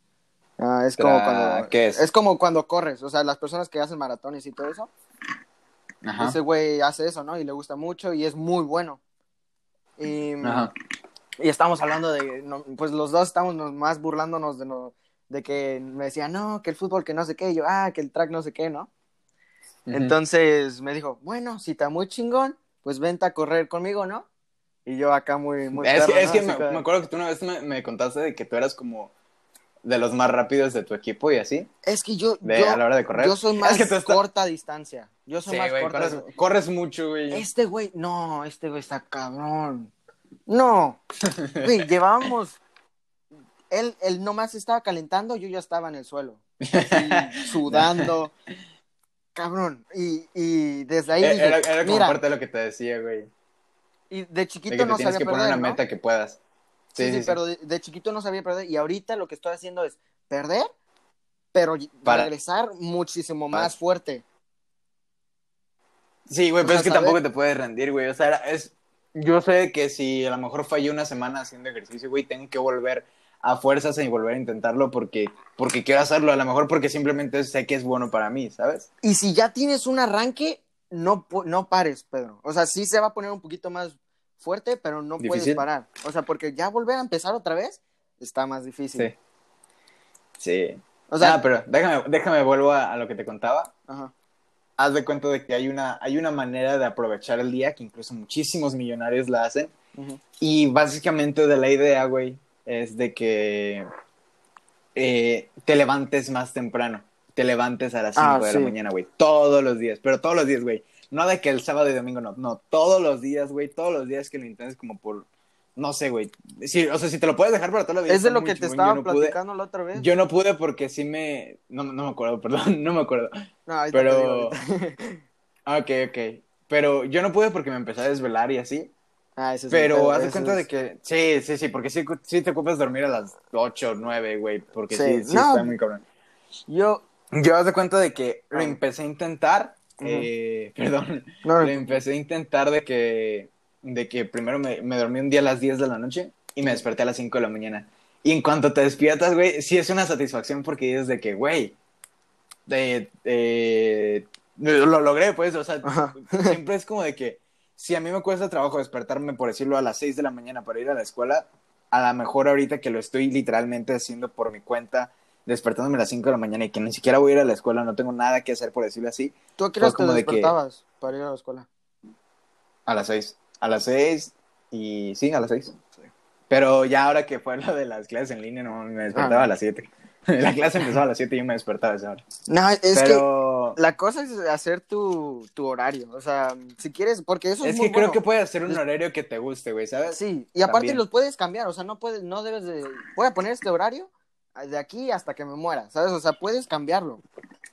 A: Ah, es como cuando
B: ¿qué es?
A: como cuando corres, o sea, las personas que hacen maratones y todo eso,
B: Ajá.
A: ese güey hace eso, ¿no? Y le gusta mucho y es muy bueno. Y,
B: Ajá.
A: y estamos hablando de, no, pues los dos estamos más burlándonos de, no- de que me decía, no, que el fútbol que no sé qué, y yo, ah, que el track no sé qué, ¿no? Entonces me dijo, bueno, si está muy chingón, pues vente a correr conmigo, ¿no? Y yo acá muy, muy
B: Es que,
A: perro,
B: es
A: ¿no?
B: que me, acuerdo que tú una vez me, me contaste de que tú eras como de los más rápidos de tu equipo y así,
A: Es que yo,
B: de,
A: yo,
B: a la hora de correr.
A: yo soy más
B: Es que tú estás-
A: corta distancia. Yo soy
B: Sí,
A: más
B: güey,
A: corta
B: corres,
A: distancia.
B: corres mucho, güey.
A: Este güey, no, este güey está cabrón. No, güey, llevábamos. Él, él nomás estaba calentando, yo ya estaba en el suelo. Así, sudando. Cabrón. Y, y desde ahí
B: Eh,
A: dije,
B: era, era como
A: mira,
B: parte de lo que te decía, güey.
A: Y de
B: De
A: chiquito
B: que te
A: no
B: tienes
A: sabía
B: que poner
A: perder,
B: una
A: ¿no?
B: meta que puedas.
A: Sí,
B: Sí,
A: sí,
B: sí, sí.
A: pero de, de chiquito no sabía perder y ahorita lo que estoy haciendo es perder, pero
B: Para-
A: regresar muchísimo
B: Para-
A: más fuerte.
B: Sí, güey,
A: O
B: pero
A: sea,
B: es que
A: saber-
B: tampoco te puedes rendir, güey. O sea, es... yo sé que si a lo mejor fallé una semana haciendo ejercicio, güey, tengo que volver a fuerzas y volver a intentarlo porque, porque quiero hacerlo. A lo mejor porque simplemente sé que es bueno para mí, ¿sabes?
A: Y si ya tienes un arranque, no, no pares, Pedro. O sea, sí se va a poner un poquito más fuerte, pero no puedes parar. O sea, porque ya volver a empezar otra vez está más difícil.
B: Sí. Sí.
A: O sea,
B: ah, pero déjame, déjame vuelvo a, a lo que te contaba.
A: ajá.
B: Haz de cuenta de que hay una, hay una manera de aprovechar el día que incluso muchísimos millonarios la hacen. Y básicamente de la idea, güey, es de que eh, te levantes más temprano. Te levantes a las 5
A: Ah,
B: de
A: sí.
B: la mañana, güey. Todos los días, pero todos los días, güey. No de que el sábado y domingo no. No, todos los días, güey. Todos los días que lo intentes como por no sé, güey. Sí, o sea, si te lo puedes dejar para toda la vida.
A: Es de lo que te estaba
B: pude-
A: platicando la otra vez.
B: Yo no pude porque sí me... No, no me acuerdo, perdón, no me acuerdo.
A: No, ahorita
B: pero-
A: te digo
B: Ok, ok. Pero yo no pude porque me empecé a desvelar y así.
A: Ah, ese es
B: Pero haz de cuenta
A: es-
B: de que... Sí, sí, sí, porque sí, sí te ocupas dormir a las 8 o 9, güey. Porque sí,
A: Sí,
B: sí,
A: no.
B: está muy cabrón.
A: Yo...
B: Yo haz de cuenta de que lo empecé a intentar... Eh, perdón.
A: No,
B: Lo empecé a intentar de que... De que primero me, me dormí un día a las 10 de la noche y me desperté a las 5 de la mañana. Y en cuanto te despiertas, güey, sí es una satisfacción porque dices de que, güey, de, de- lo logré, pues, o sea,
A: Ajá.
B: siempre es como de que si a mí me cuesta trabajo despertarme, por decirlo, a las 6 de la mañana para ir a la escuela, a lo mejor ahorita que lo estoy literalmente haciendo por mi cuenta, despertándome a las 5 de la mañana y que ni siquiera voy a ir a la escuela, no tengo nada que hacer, por decirlo así,
A: ¿Tú a qué
B: fue
A: horas te
B: que-
A: despertabas para ir a la escuela?
B: a las 6. A las 6 y sí, a las 6. Pero ya ahora que fue lo de las clases en línea, no, me despertaba
A: Ah.
B: a las 7. La clase empezaba a las 7 y yo me despertaba a esa hora.
A: No, es que
B: Pero
A: la cosa es hacer tu, tu horario. O sea, si quieres, porque eso es,
B: es
A: muy
B: que creo que puedes hacer un horario que te guste, güey, ¿sabes?
A: Sí, y aparte
B: También.
A: los puedes cambiar, o sea, no puedes, no debes de, voy a poner este horario de aquí hasta que me muera, ¿sabes? O sea, puedes cambiarlo.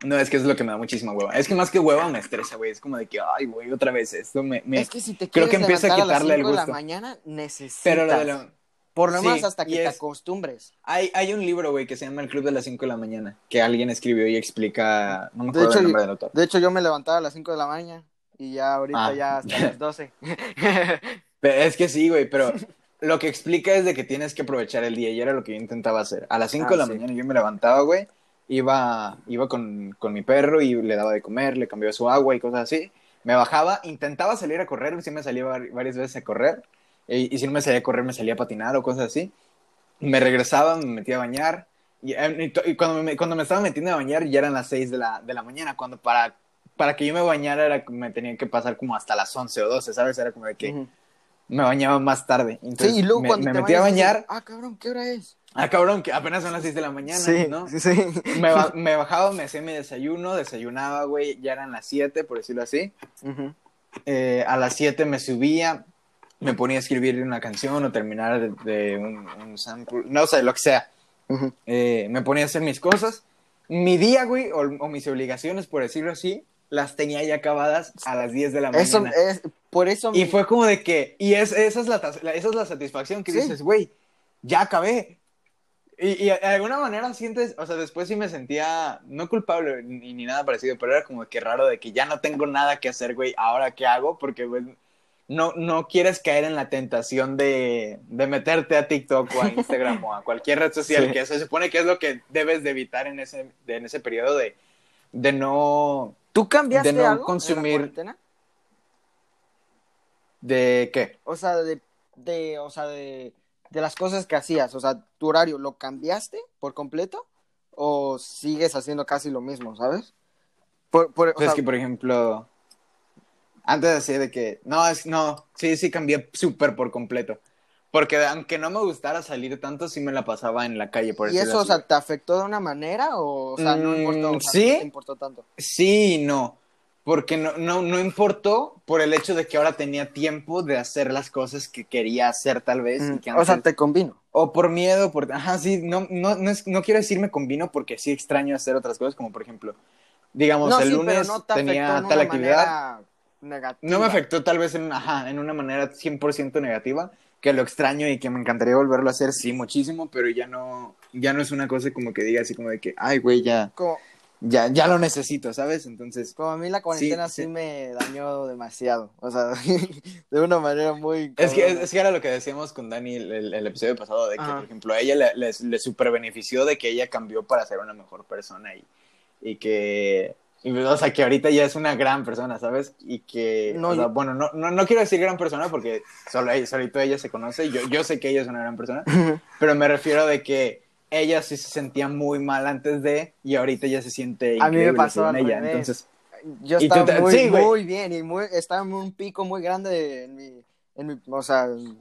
B: No, es que es lo que me da muchísima hueva. Es que más que hueva me estresa, güey. Es como de que, ay, güey, otra vez esto me... me-
A: Es que si te
B: creo
A: quieres
B: que empieza a
A: levantar a las
B: quitarle el
A: 5 de la
B: gusto.
A: mañana, necesitas,
B: Pero lo de lo-
A: por lo
B: Sí,
A: menos hasta que te
B: es-
A: acostumbres.
B: Hay, hay un libro, güey, que se llama El Club de las 5 de la mañana, que alguien escribió y explica... No me
A: De
B: acuerdo
A: hecho,
B: el nombre del autor.
A: De hecho, yo me levantaba a las 5 de la mañana y ya ahorita
B: Ah.
A: ya hasta las 12.
B: Pero es que sí, güey, pero lo que explica es de que tienes que aprovechar el día y era lo que yo intentaba hacer. A las 5
A: Ah,
B: de la
A: sí.
B: mañana yo me levantaba, güey, iba, iba con, con mi perro y le daba de comer, le cambiaba su agua y cosas así. Me bajaba, intentaba salir a correr, sí me salía var- varias veces a correr. Y, y si no me salía a correr, me salía a patinar o cosas así. Me regresaba, me metía a bañar. Y, eh, y to- y cuando, me, cuando me estaba metiendo a bañar ya eran las 6 de la, de la mañana, cuando para, para que yo me bañara era, me tenían que pasar como hasta las 11 o 12, ¿sabes? Era como de que. Me bañaba más tarde. Entonces
A: Sí, y luego
B: me,
A: cuando
B: me
A: te
B: metí a
A: dices,
B: bañar.
A: Ah, cabrón, ¿qué hora es?
B: Ah, cabrón, que apenas son las 6 de la mañana,
A: sí,
B: ¿no?
A: sí, sí.
B: Me, ba- me bajaba, me hacía mi desayuno, desayunaba, güey, ya eran las 7, por decirlo así.
A: Ujú.
B: Eh, a las 7 me subía, me ponía a escribir una canción o terminar de, de un, un sample, no sé, lo que sea. Eh, me ponía a hacer mis cosas. Mi día, güey, o, o mis obligaciones, por decirlo así, las tenía ya acabadas a las 10 de la mañana.
A: Es, por eso...
B: Y fue como de que, y es, esa, es la- esa es la satisfacción que
A: Sí.
B: dices, güey, ya acabé. Y, y de alguna manera sientes, o sea, después sí me sentía, no culpable ni, ni nada parecido, pero era como que raro de que ya no tengo nada que hacer, güey, ahora qué hago, porque, güey, no, no quieres caer en la tentación de, de meterte a TikTok o a Instagram o a cualquier red social,
A: Sí.
B: que se supone que es lo que debes de evitar en ese, de- en ese periodo de, de no...
A: ¿Tú cambiaste
B: de no
A: algo
B: consumir-
A: en la cuarentena?
B: ¿De qué?
A: O sea, de, de, o sea, de, de las cosas que hacías, o sea, tu horario, ¿lo cambiaste por completo? ¿O sigues haciendo casi lo mismo, sabes? Por, por- o
B: Pues
A: sea,
B: es que, por ejemplo, antes decía de que, no, es, no, sí, sí cambié súper por completo. Porque aunque no me gustara salir tanto, sí me la pasaba en la calle, por
A: ¿Y eso, o sea, te afectó de una manera o, o sea, no
B: Mm,
A: importó? O sea,
B: ¿sí?
A: no te importó tanto.
B: Sí no. Porque no, no, no importó por el hecho de que ahora tenía tiempo de hacer las cosas que quería hacer tal vez. y
A: Mm, O sea, te combino.
B: O por miedo, por... Ajá, sí, no, no, no, es- no quiero decirme con vino porque sí extraño hacer otras cosas, como por ejemplo, digamos,
A: no,
B: el
A: sí,
B: lunes
A: no te
B: tenía
A: en
B: tal actividad.
A: negativa.
B: No me afectó tal vez en, ajá, en una manera 100% negativa, que lo extraño y que me encantaría volverlo a hacer, sí, muchísimo, pero ya no, ya no es una cosa como que diga así como de que, ay, güey, ya,
A: Como,
B: ya, ya lo necesito, ¿sabes? Entonces,
A: como a mí la cuarentena sí,
B: sí.
A: me dañó demasiado. O sea, de una manera muy...
B: es que, es que era lo que decíamos con Dani el, el- el episodio pasado, de que,
A: Ajá.
B: por ejemplo, a ella le, le, le super benefició de que ella cambió para ser una mejor persona y, y que... y, o sea, que ahorita ya es una gran persona, ¿sabes? Y que,
A: No,
B: o sea, bueno, no, no, no quiero decir gran persona porque solo ella, solito ella se conoce, yo, yo sé que ella es una gran persona, pero me refiero de que ella sí se sentía muy mal antes de y ahorita ya se siente
A: A mí me
B: increíble
A: pasó al
B: ella. Entonces,
A: Yo estaba
B: te-
A: muy,
B: sí, güey.
A: muy bien y muy, estaba en un pico muy grande en mi, en mi o sea, en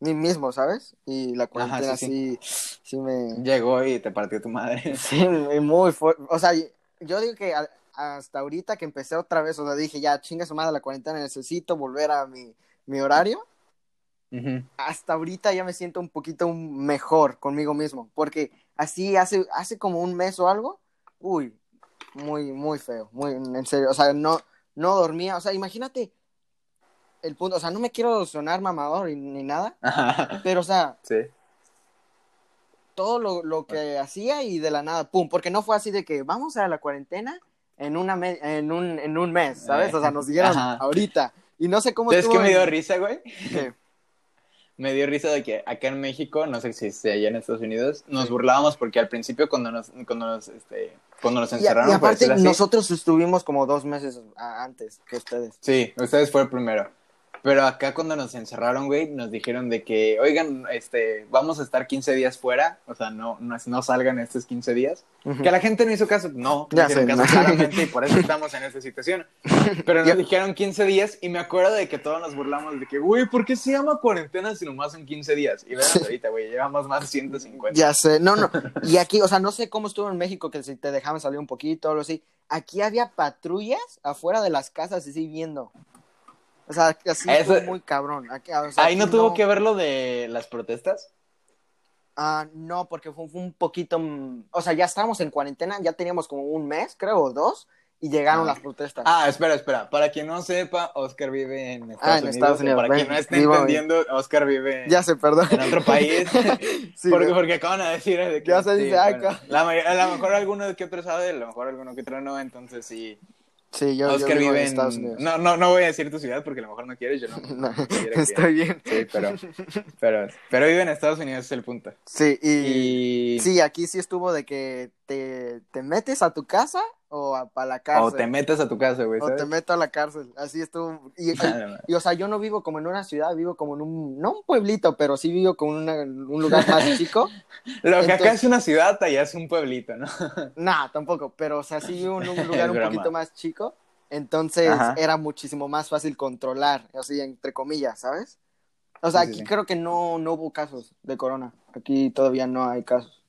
A: mí mismo, ¿sabes? Y la cuarentena
B: sí,
A: sí, sí, me...
B: llegó y te partió tu madre.
A: Sí, muy fuerte. O sea, yo digo que hasta ahorita que empecé otra vez, o sea, dije, ya, chinga su madre la cuarentena, necesito volver a mi, mi horario.
B: Ujú.
A: hasta ahorita ya me siento un poquito mejor conmigo mismo, porque así hace, hace como un mes o algo, uy, muy, muy feo, muy, en serio, o sea, no, no dormía, o sea, imagínate el punto, o sea, no me quiero sonar mamador ni, ni nada, pero, o sea,
B: sí.
A: todo lo, lo que hacía y de la nada, pum, porque no fue así de que vamos a la cuarentena en, una me- en, un, en un mes, ¿sabes? O sea, nos dijeron
B: Ajá.
A: ahorita, y no sé cómo
B: ¿Sabes
A: estuvo
B: qué me dio risa, güey?
A: ¿Qué?
B: Me dio risa de que acá en México, no sé si sea allá en Estados Unidos, nos burlábamos porque al principio cuando nos, cuando nos, este, cuando nos
A: Y,
B: encerraron,
A: y
B: por
A: aparte,
B: así,
A: nosotros estuvimos como dos meses antes que ustedes.
B: Sí, ustedes fue el primero. Pero acá cuando nos encerraron, güey, nos dijeron de que, oigan, este, vamos a estar 15 días fuera, o sea, no, no, no salgan estos 15 días. Que la gente no hizo caso, no, no
A: Ya
B: hicieron
A: sé,
B: caso
A: ¿no?
B: claramente y por eso estamos en esta situación. Pero nos dijeron 15 días y me acuerdo de que todos nos burlamos de que, güey, ¿por qué se llama cuarentena si nomás son 15 días? Y vean ahorita, güey, llevamos más de 150.
A: Ya sé, no, no. Y aquí, o sea, no sé cómo estuvo en México, que si te dejaban salir un poquito o algo así. Aquí había patrullas afuera de las casas así viendo. O sea, así
B: Eso-
A: estuvo muy cabrón. Aquí, o sea,
B: Ahí no tuvo que ver lo de las protestas.
A: Ah, no, porque fue, fue un poquito. O sea, ya estábamos en cuarentena, ya teníamos como un mes, creo, o dos, y llegaron
B: Ah.
A: las protestas.
B: Ah, espera, espera. Para quien no sepa, Oscar vive en Estados
A: Ah, en
B: Unidos.
A: Estados Unidos,
B: Para
A: ven,
B: quien no esté
A: vivo
B: entendiendo, Oscar vive
A: ya sé, perdón.
B: en otro país.
A: Sí,
B: porque,
A: ¿no?
B: porque acaban de decir de que,
A: Ya se dice,
B: bueno,
A: acá.
B: la a lo mejor alguno que otro sabe, a lo mejor alguno que otro no, entonces sí.
A: Sí, yo, yo
B: Oscar
A: vivo
B: vive
A: en Estados Unidos.
B: No, no, no voy a decir tu ciudad porque a lo mejor no quieres, yo no.
A: No,
B: no
A: estoy bien.
B: Sí, pero, pero, pero vive en Estados Unidos, es el punto.
A: Sí, y,
B: Y.
A: sí, aquí sí estuvo de que te, te metes a tu casa o a, la cárcel.
B: o te metes a tu casa, güey.
A: O te meto a la cárcel. Así estuvo. Y, o sea, yo no vivo como en una ciudad, vivo como en un, no un pueblito, pero sí vivo como en una- un lugar más chico.
B: Lo que acá es una ciudad, allá es un pueblito, ¿no?
A: Nah, tampoco, pero o sea, sí vivo en un lugar un poquito más chico. Entonces
B: Ajá.
A: era muchísimo más fácil controlar, así entre comillas, ¿sabes? O sea,
B: sí,
A: aquí
B: sí.
A: creo que no, no hubo casos de corona. Aquí todavía no hay casos.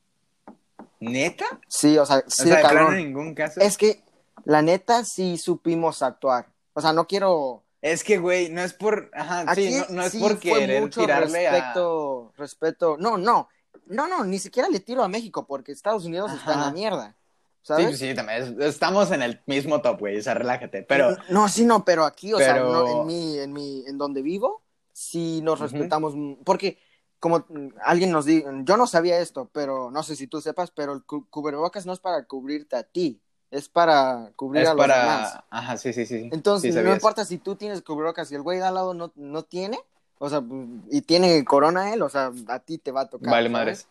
B: ¿Neta?
A: Sí, o sea,
B: O
A: sí,
B: sea, plano
A: cabrón.
B: en ningún caso.
A: Es que, la neta, sí supimos actuar. O sea, no quiero...
B: Es que, güey, no es por. Ajá,
A: Aquí
B: sí, no, no es por querer
A: mucho
B: tirarle a.
A: respeto, respeto... No, no. No, no, ni siquiera le tiro a México porque Estados Unidos está en la mierda.
B: Sí,
A: ¿Sabes?
B: sí, también. es- Estamos en el mismo top, güey. O sea, relájate. Pero.
A: No, sí, no, pero aquí, o sea, no, en mi, en mi, en donde vivo, sí nos respetamos, porque como alguien nos dijo, yo no sabía esto, pero no sé si tú sepas, pero el cu- cubrebocas no es para cubrirte a ti, es para cubrir
B: Es
A: a los demás.
B: para. Ajá, sí, sí, sí.
A: Entonces,
B: Sí,
A: no importa si tú tienes cubrebocas y el güey de al lado no, no tiene, o sea, y tiene corona él, o sea, a ti te va a tocar.
B: Vale,
A: ¿sabes?
B: madres.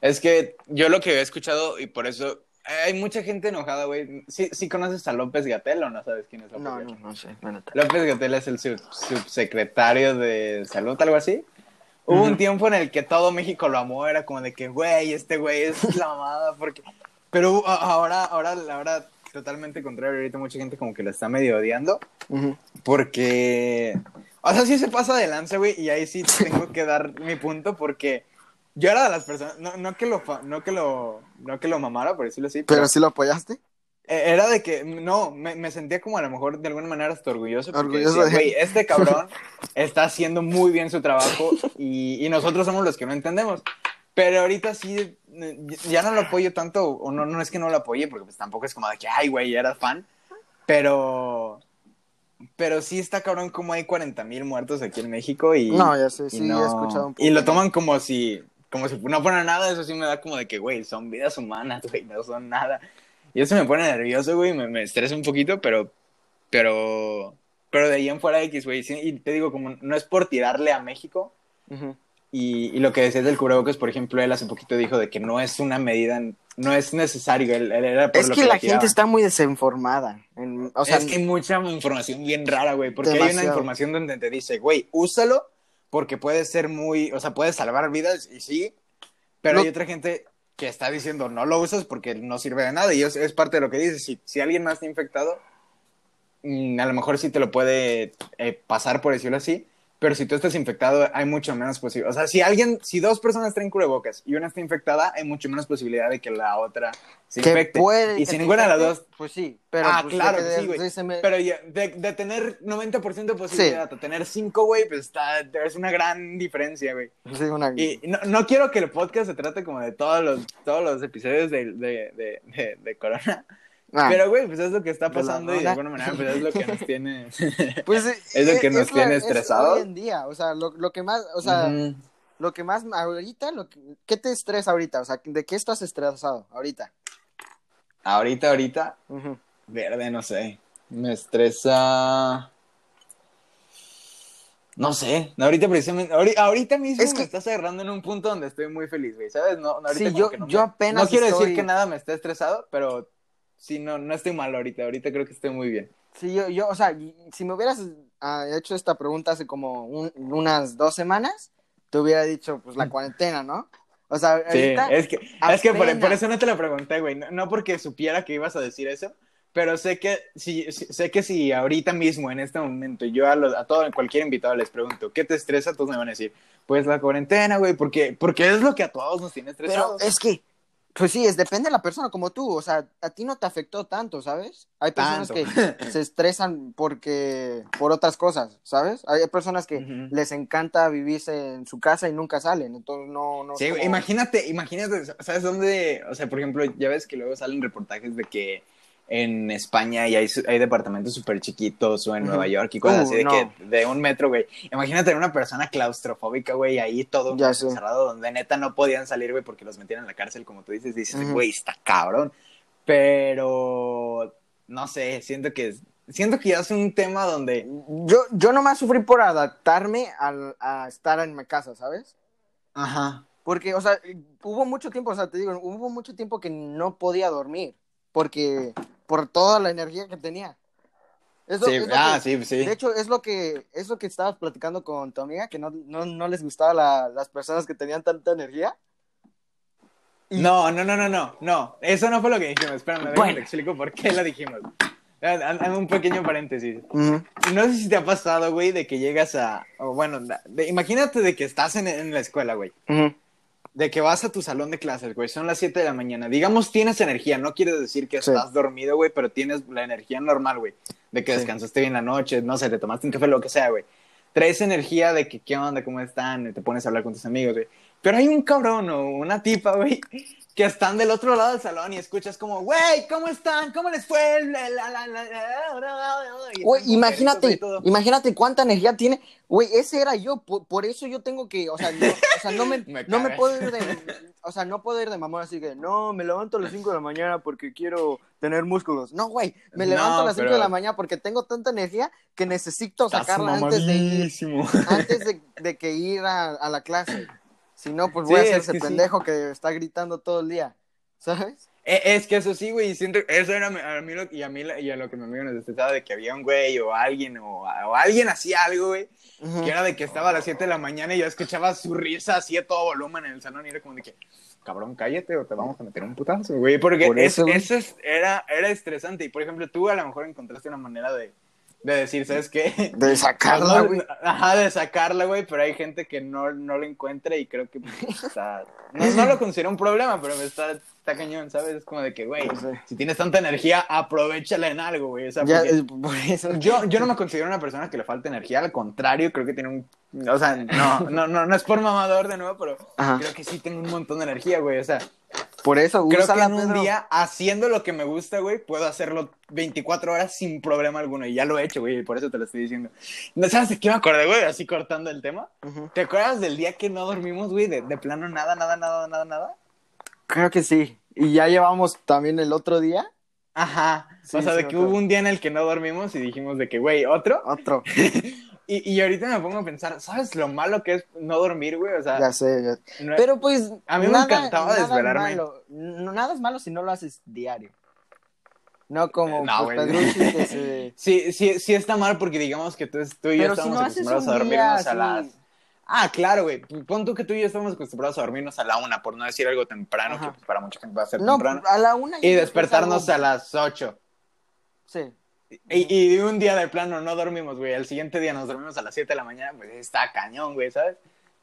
B: Es que yo lo que he escuchado, y por eso. Hay mucha gente enojada, güey. ¿Sí, sí conoces a López Gatel o no sabes quién es López
A: No, no, no sé.
B: López Gatel es el sub- subsecretario de salud, algo así. Hubo un tiempo en el que todo México lo amó, era como de que, güey, este güey es la mamada, porque... Pero a- ahora, ahora, ahora, totalmente contrario, ahorita mucha gente como que lo está medio odiando, porque... O sea, sí se pasa de lanza, güey, y ahí sí tengo que dar mi punto, porque yo era de las personas, no, no que lo, no que lo, no que lo mamara, por decirlo así, pero,
A: Pero sí lo apoyaste.
B: Eh, Era de que, no, me, me sentía como a lo mejor de alguna manera hasta orgulloso. Porque
A: Orgulloso
B: decía,
A: de-
B: este cabrón está haciendo muy bien su trabajo y, y nosotros somos los que no entendemos. Pero ahorita sí, eh, ya no lo apoyo tanto, o no, no es que no lo apoye, porque pues tampoco es como de que, ay, güey, ya eras fan. Pero, pero sí está cabrón como hay 40 mil muertos aquí en México y...
A: No, ya sé, sí,
B: no-
A: he escuchado un poco.
B: Y lo toman como si, como si no fuera nada, eso sí me da como de que, güey, son vidas humanas, güey, no son nada. Y eso me pone nervioso, güey, me, me estresa un poquito, pero, pero, pero de ahí en fuera X, güey, sí, y te digo, como no es por tirarle a México, y, y lo que decías del cubrebocas, por ejemplo, él hace poquito dijo de que no es una medida, no es necesario, él, él era por
A: Es
B: lo
A: que la gente está muy desinformada. en- o sea,
B: es que hay mucha información bien rara, güey, porque hay una información donde te dice, güey, úsalo porque puede ser muy, o sea, puede salvar vidas, y sí, pero hay otra gente que está diciendo, no lo usas porque no sirve de nada, y es, es parte de lo que dices, si, si alguien más está infectado, mm, a lo mejor sí te lo puede eh, pasar, por decirlo así, pero si tú estás infectado, hay mucho menos posibilidad. O sea, si alguien, si dos personas traen cubrebocas y una está infectada, hay mucho menos posibilidad de que la otra se
A: Que
B: infecte.
A: puede
B: y si ninguna de las dos
A: Pues sí, pero.
B: ah,
A: pues,
B: claro
A: de
B: sí, güey.
A: de- se me-
B: Pero ya, de, de tener 90% de posibilidad a tener 5, güey, pues está, es una gran diferencia, güey.
A: sí, una-
B: Y no, no quiero que el podcast se trate como de todos los, todos los episodios de, de, de, de, de Corona.
A: Ah,
B: Pero, güey, pues es lo que está
A: la
B: pasando y de alguna manera, pues es lo que nos tiene.
A: pues,
B: es lo que nos tiene
A: es
B: estresados.
A: hoy en día, o sea, lo, lo que más, o sea, lo que más ahorita, lo que, ¿qué te estresa ahorita? O sea, ¿de qué estás estresado ahorita?
B: Ahorita, ahorita,
A: Ujú.
B: verde, no sé. Me estresa. No sé, ahorita precisamente, ahorita, mismo
A: Es que-
B: me estás agarrando en un punto donde estoy muy feliz, güey, ¿sabes? No, ahorita
A: Sí, yo-
B: no,
A: yo
B: me-
A: apenas
B: No quiero
A: estoy-
B: decir que nada me está estresado, pero sí, no, no estoy mal ahorita, ahorita creo que estoy muy bien.
A: Sí, yo, yo, o sea, si me hubieras ah, hecho esta pregunta hace como un- unas dos semanas, te hubiera dicho, pues, la cuarentena, ¿no? O sea,
B: Sí,
A: ahorita,
B: es que, es que por, por eso no te lo pregunté, güey. No, no porque supiera que ibas a decir eso, pero sé que si, sé que si ahorita mismo, en este momento, yo a, los- a todo, cualquier invitado les pregunto, ¿qué te estresa? Todos me van a decir, pues la cuarentena, güey, porque, porque es lo que a todos nos tiene
A: pero
B: estresados.
A: es que, pues sí, es, depende de la persona como tú, o sea, a ti no te afectó tanto, ¿sabes? Hay personas
B: Tanto.
A: que se estresan porque, por otras cosas, ¿sabes? Hay personas que les encanta vivirse en su casa y nunca salen, entonces no, no.
B: Sí,
A: como-
B: imagínate, imagínate, ¿sabes dónde? O sea, por ejemplo, ya ves que luego salen reportajes de que en España y hay, hay departamentos súper chiquitos o en. Nueva York y cosas
A: Uh,
B: así de
A: no.
B: que de un metro, güey. Imagínate una persona claustrofóbica, güey, ahí todo
A: Ya sé.
B: encerrado donde neta no podían salir, güey, porque los metían en la cárcel, como tú dices, dices, güey, está cabrón. Pero, no sé, siento que, siento que ya es un tema donde...
A: Yo, yo nomás sufrí por adaptarme a estar en mi casa, ¿sabes?
B: Ajá.
A: Porque, o sea, hubo mucho tiempo, o sea, te digo, hubo mucho tiempo que no podía dormir, porque, por toda la energía que tenía. Es lo-
B: Sí,
A: es
B: ah,
A: que-
B: sí, sí.
A: De hecho, es lo que, es lo que estabas platicando con tu amiga, que no, no, no les gustaba la- las personas que tenían tanta energía. y-
B: No, no, no, no, no, no. Eso no fue lo que dijimos. Espérame, déjame
A: Bueno.
B: te explico por qué lo dijimos. Haz- haz un pequeño paréntesis. No sé si te ha pasado, güey, de que llegas a... o bueno, de- imagínate de que estás en, en la escuela, güey.
A: Ujú.
B: De que vas a tu salón de clases, güey. Son las 7 de la mañana. Digamos, tienes energía. No quiere decir que
A: Sí.
B: estás dormido, güey, pero tienes la energía normal, güey. De que
A: Sí.
B: descansaste bien la noche, no sé, te tomaste un café, lo que sea, güey. Traes energía de que, ¿qué onda? ¿Cómo están? Te pones a hablar con tus amigos, güey. Pero hay un cabrón o una tipa, güey, que están del otro lado del salón y escuchas como, güey, ¿cómo están? ¿Cómo les fue?
A: Güey, imagínate, imagínate cuánta energía tiene. Güey, ese era yo, por, por eso yo tengo que, o sea, no, o sea, no me,
B: Me
A: no me puedo ir de, o sea, no puedo ir de mamón así que, no, me levanto a las 5 de la mañana porque quiero tener músculos. No, güey, me
B: No,
A: levanto a las 5
B: pero-
A: de la mañana porque tengo tanta energía que necesito
B: Estás
A: sacarla antes de ir, antes de, de que ir a, a la clase. Si no, pues voy
B: Sí,
A: a ser
B: es
A: ese
B: que sí.
A: pendejo que está gritando todo el día, ¿sabes?
B: Eh, Es que eso sí, güey, siento, eso era a mí lo, y a mí y a lo que mi amigo nos estresaba de que había un güey o alguien o, o alguien hacía algo, güey, que era de que estaba a las 7 de la mañana y yo escuchaba su risa así a todo volumen en el salón y era como de que, cabrón, cállate o te vamos a meter un putazo, güey, porque
A: Por
B: es-
A: eso, güey.
B: eso es- era, era estresante y, por ejemplo, tú a lo mejor encontraste una manera de, de decir, ¿sabes qué?
A: De sacarla, güey.
B: Ajá, de sacarla, güey, pero hay gente que no, no lo encuentra y creo que pues, está... No, no lo considero un problema, pero está, está cañón, ¿sabes? Es como de que, güey, si tienes tanta energía, aprovechala en algo, güey. O sea,
A: Ya,
B: porque
A: por eso.
B: yo, yo no me considero una persona que le falta energía, al contrario, creo que tiene un... O sea, no, no, no, no es por mamador de nuevo, pero
A: Ajá.
B: creo que sí tengo un montón de energía, güey. O sea,
A: Por eso,
B: creo que en un
A: Pedro.
B: día, haciendo lo que me gusta, güey, puedo hacerlo 24 horas sin problema alguno. Y ya lo he hecho, güey, y por eso te lo estoy diciendo. ¿No sabes de qué me acordé, güey? Así cortando el tema. ¿Te acuerdas del día que no dormimos, güey? De, de plano, nada, nada, nada, nada, nada.
A: Creo que sí. Y ya llevamos también el otro día.
B: Ajá.
A: Sí,
B: o sea,
A: sí,
B: de que hubo un día en el que no dormimos y dijimos de que, güey, ¿otro?
A: Otro.
B: Y, y ahorita me pongo a pensar, ¿sabes lo malo que es no dormir, güey? O sea,
A: Ya sé. ya-
B: no-
A: Pero pues.
B: A mí me encantaba
A: es
B: desvelarme.
A: malo. Nada es malo si no lo haces diario. No como
B: No,
A: pues,
B: güey.
A: Pedrucci que se.
B: Sí, sí, sí está mal porque digamos que tú, tú y yo
A: Pero si
B: estamos
A: no haces
B: acostumbrados a
A: día
B: dormirnos a las... Ah, claro, güey. Pon tú que tú y yo estamos acostumbrados a dormirnos a la una, por no decir algo temprano,
A: Ajá.
B: que pues, para mucha gente va a ser
A: No,
B: temprano.
A: a la una.
B: Y despertarnos a las ocho.
A: Sí.
B: Y, y un día de plano no dormimos, güey. El siguiente día nos dormimos a las 7 de la mañana, pues está cañón, güey, ¿sabes?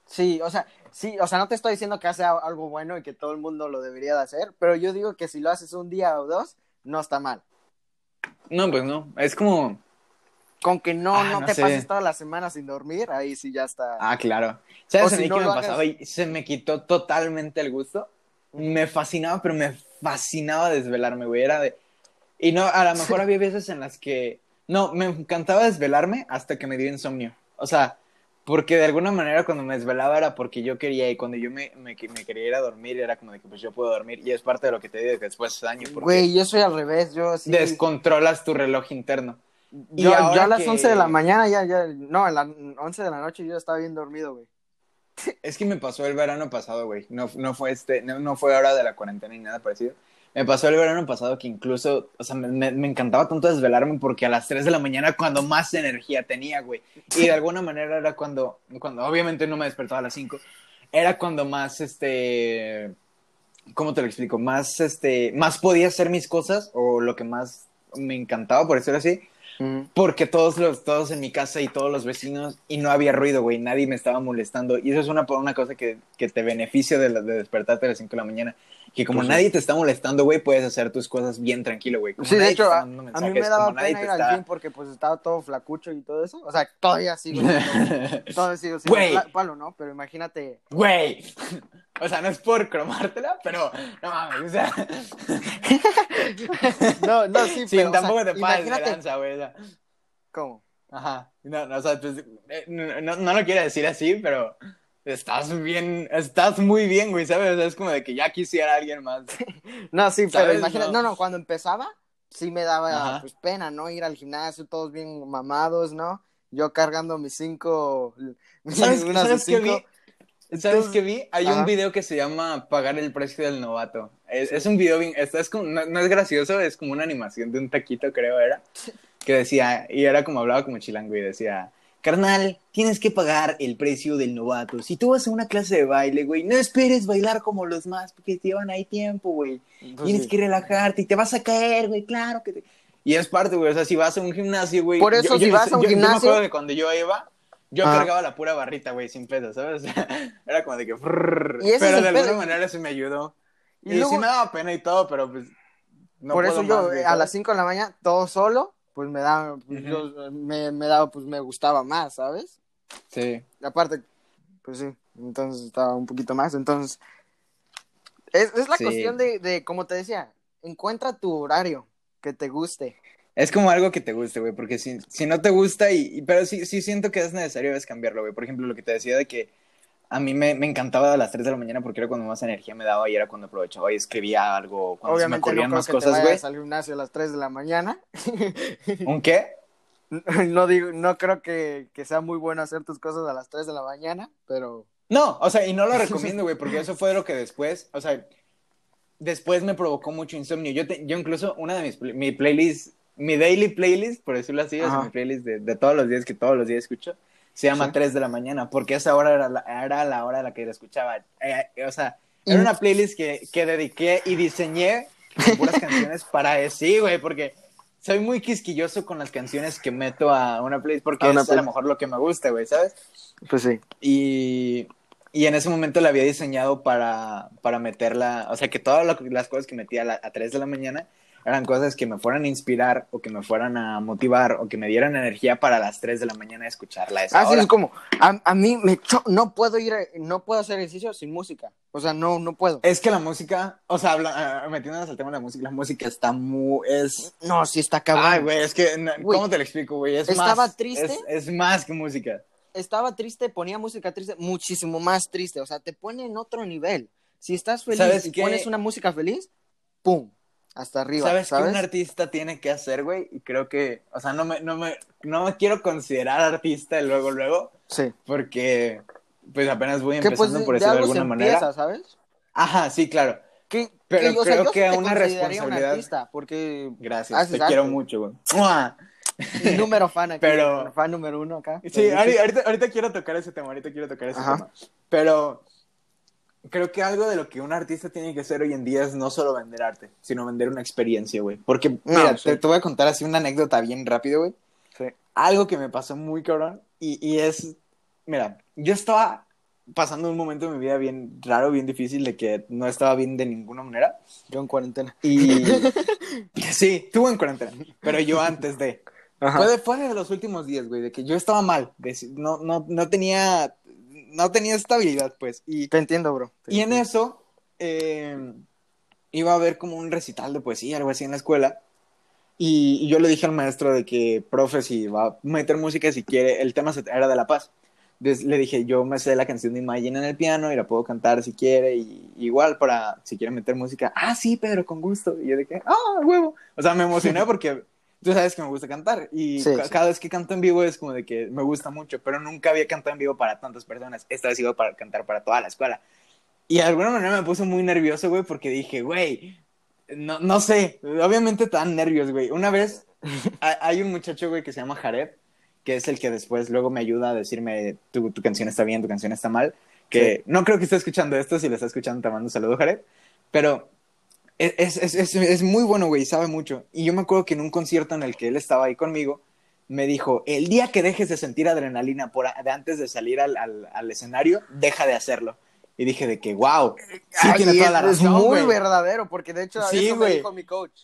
A: Sí, o sea, sí, o sea, no te estoy diciendo que hace algo bueno y que todo el mundo lo debería de hacer, pero yo digo que si lo haces un día o dos, no está mal.
B: No, pues no, es como...
A: Con que no,
B: Ah,
A: no,
B: no
A: te
B: sé.
A: pases toda la semana sin dormir, ahí sí ya está.
B: Ah, claro. ¿Sabes
A: O si no
B: qué me
A: hagas-
B: pasaba? Y se me quitó totalmente el gusto. Me fascinaba, pero me fascinaba desvelarme, güey. Era de... Y no, a lo mejor había veces en las que... No, me encantaba desvelarme hasta que me dio insomnio. O sea, porque de alguna manera cuando me desvelaba era porque yo quería y cuando yo me, me, me quería ir a dormir era como de que pues yo puedo dormir y es parte de lo que te digo que después hace daño
A: Güey, yo soy al revés, yo sí.
B: descontrolas tu reloj interno. Y
A: yo,
B: ahora
A: yo a las
B: que-
A: 11 de la mañana ya, ya, no, a las 11 de la noche yo estaba bien dormido, güey.
B: Es que me pasó el verano pasado, güey. No, no fue este, no, no fue hora de la cuarentena ni nada parecido. Me pasó el verano pasado que incluso, o sea, me, encantaba tanto desvelarme porque a las 3 de la mañana cuando más energía tenía, güey. Y de alguna manera era cuando, cuando obviamente no me despertaba a las 5, era cuando más, este, ¿cómo te lo explico? Más, este, más podía hacer mis cosas o lo que más me encantaba, por decirlo así, porque todos los, todos en mi casa y todos los vecinos, y no había ruido, güey, nadie me estaba molestando. Y eso es una, una cosa que, que te beneficia de, la- de despertarte a las 5 de la mañana. Que como
A: Pues
B: nadie te está molestando, güey, puedes hacer tus cosas bien tranquilo, güey. Como
A: Sí, de hecho, a,
B: mandando
A: a mí me
B: mensajes,
A: daba pena ir al
B: está-
A: gym porque pues estaba todo flacucho y todo eso. O sea, todavía sigo todavía sigo
B: Güey.
A: palo, ¿no? Pero imagínate,
B: Güey. O sea, no es por cromártela, pero no mames, o sea,
A: no, no, sí,
B: sí,
A: pero, o sea,
B: tampoco te pases de lanza, güey. o sea.
A: ¿cómo?
B: Ajá. No, no, o sea, pues, eh, no, no, no lo quiero decir así, pero estás bien, estás muy bien, güey, ¿sabes? O sea, es como de que ya quisiera alguien más.
A: No, sí, pero imagínate,
B: No.
A: no. no, cuando empezaba, sí me daba pues pena, ¿no? Ir al gimnasio, todos bien mamados, ¿no? Yo cargando mis cinco,
B: ¿Sabes,
A: unas
B: ¿sabes qué vi?
A: cinco.
B: ¿Sabes qué vi? Hay
A: Ajá.
B: un video que se llama Pagar el precio del novato. Es, es un video bien, esto es como, no, no es gracioso, es como una animación de un taquito, creo era, que decía, y era como hablaba como chilango y decía, carnal, tienes que pagar el precio del novato. Si tú vas a una clase de baile, güey, no esperes bailar como los más, porque te llevan ahí tiempo, güey.
A: Pues
B: Tienes
A: sí.
B: que relajarte y te vas a caer, güey, claro que te... Y es parte, güey, o sea, si vas a un gimnasio, güey...
A: Por eso, si vas a un
B: yo- Yo me
A: gimnasio-
B: acuerdo de cuando yo iba, yo
A: Ajá.
B: cargaba la pura barrita, güey, sin pedo, ¿sabes? Era como de que...
A: Y ese
B: pero
A: es
B: de alguna
A: pedo.
B: manera sí me ayudó.
A: Y
B: Y,
A: luego-
B: sí me daba pena y todo, pero pues... no
A: Por
B: puedo
A: eso yo
B: güey,
A: a las 5 de la mañana, todo solo, pues me daba, pues, yo, me, me daba, pues me gustaba más, ¿sabes?
B: Sí.
A: Y aparte, pues sí, entonces estaba un poquito más, entonces, es, es la
B: Sí.
A: cuestión de, de, como te decía, encuentra tu horario que te guste.
B: Es como algo que te guste, güey, porque si, si no te gusta, y, y- pero sí, sí siento que es necesario es cambiarlo, güey. Por ejemplo, lo que te decía de que a mí me, me encantaba a las 3 de la mañana porque era cuando más energía me daba y era cuando aprovechaba y escribía algo, cuando se me
A: Obviamente no
B: ocurrían
A: creo
B: más
A: que
B: cosas, güey.
A: al gimnasio a las 3 de la mañana.
B: ¿Un qué?
A: no digo, no creo que, que sea muy bueno hacer tus cosas a las 3 de la mañana, pero
B: No, o sea, y no lo recomiendo, güey, porque eso fue lo que después, o sea, después me provocó mucho insomnio. Yo, te- yo incluso, una de mis mi playlist, mi daily playlist, por decirlo así,
A: Ajá.
B: mi playlist de, de todos los días que todos los días escucho, se llama
A: Sí.
B: 3 de la mañana, porque esa hora era la, era la hora a la que la escuchaba. Eh, eh, o sea, era una playlist que, que dediqué y diseñé puras canciones para sí, güey, porque soy muy quisquilloso con las canciones que meto a una playlist, porque
A: A una
B: es a lo mejor lo que me gusta, güey, ¿sabes?
A: pues sí.
B: Y, y en ese momento la había diseñado para, para meterla, o sea, que todas las cosas que metía a, la- a 3 de la mañana eran cosas que me fueran a inspirar o que me fueran a motivar o que me dieran energía para las 3 de la mañana escucharla a esa
A: Así
B: hora.
A: es como, a, a mí me cho- no puedo ir, a- no puedo hacer ejercicio sin música. O sea, no, no puedo.
B: Es que la música, o sea, habla- ah, metiéndonos al tema de la música, la música está muy, es...
A: No, sí está cabrón.
B: Ay, güey, es que, no-
A: Güey,
B: ¿cómo te lo explico, güey? Es
A: estaba
B: más,
A: triste.
B: Es, es más que música.
A: Estaba triste, ponía música triste, muchísimo más triste. O sea, te pone en otro nivel. Si estás feliz
B: ¿Sabes
A: y
B: qué?
A: pones una música feliz, ¡pum! Hasta arriba.
B: ¿Sabes,
A: ¿Sabes?
B: qué un artista tiene que hacer, güey? Y creo que, o sea, no me, no me, no me quiero considerar artista luego, luego,
A: Sí.
B: porque, pues apenas voy
A: Que
B: empezando
A: pues
B: por
A: de
B: decirlo de alguna manera.
A: empieza, ¿sabes?
B: Ajá, sí, claro.
A: Que,
B: Pero
A: que, o sea,
B: creo que una responsabilidad-
A: un artista, porque
B: Gracias,
A: Haces
B: te quiero mucho, güey.
A: Número fan aquí,
B: Pero-
A: fan número uno acá.
B: Sí, ahorita, ahorita, ahorita quiero tocar ese tema, ahorita quiero tocar ese
A: Ajá.
B: tema. Pero creo que algo de lo que un artista tiene que hacer hoy en día es no solo vender arte, sino vender una experiencia, güey. Porque, mira,
A: sí.
B: te, te voy a contar así una anécdota bien rápido, güey.
A: Sí.
B: Algo que me pasó muy cabrón y, y es, mira, yo estaba pasando un momento de mi vida bien raro, bien difícil, de que no estaba bien de ninguna manera.
A: Yo en cuarentena.
B: Y sí, tú en cuarentena, pero yo antes de...
A: Ajá.
B: Fue de, fue de los últimos días, güey, de que yo estaba mal, de- no, no, no tenía, no tenía estabilidad, pues, y,
A: Te entiendo, bro. Te
B: y en eso eh, iba a haber como un recital de poesía, algo así en la escuela, y, y yo le dije al maestro de que, profe, si va a meter música, si quiere, el tema se- era de la paz. Entonces le dije, yo me sé la canción de Imagine en el piano y la puedo cantar si quiere, y igual para, si quiere meter música, ah, sí, Pedro, con gusto. Y yo dije, ah, huevo. O sea, me emocioné porque tú sabes que me gusta cantar, y
A: Sí,
B: ca-
A: sí.
B: cada vez que canto en vivo es como de que me gusta mucho, pero nunca había cantado en vivo para tantas personas. Esta vez iba para cantar para toda la escuela. Y de alguna manera me puse muy nervioso, güey, porque dije, güey, no, no sé, obviamente tan nervios, güey. Una vez ha- hay un muchacho, güey, que se llama Jared, que es el que después luego me ayuda a decirme, tu, tu canción está bien, tu canción está mal, que no creo que esté escuchando esto, si lo está escuchando te mando un saludo, Jared, pero es, es, es, es- muy bueno, güey, sabe mucho. Y yo me acuerdo que en un concierto en el que él estaba ahí conmigo, me dijo, el día que dejes de sentir adrenalina por a- de antes de salir al, al, al escenario, deja de hacerlo. Y dije de que, wow, sí
A: Ay,
B: tiene toda la
A: es, es
B: razón,
A: muy verdadero, porque de hecho
B: Sí,
A: eso me dijo mi coach.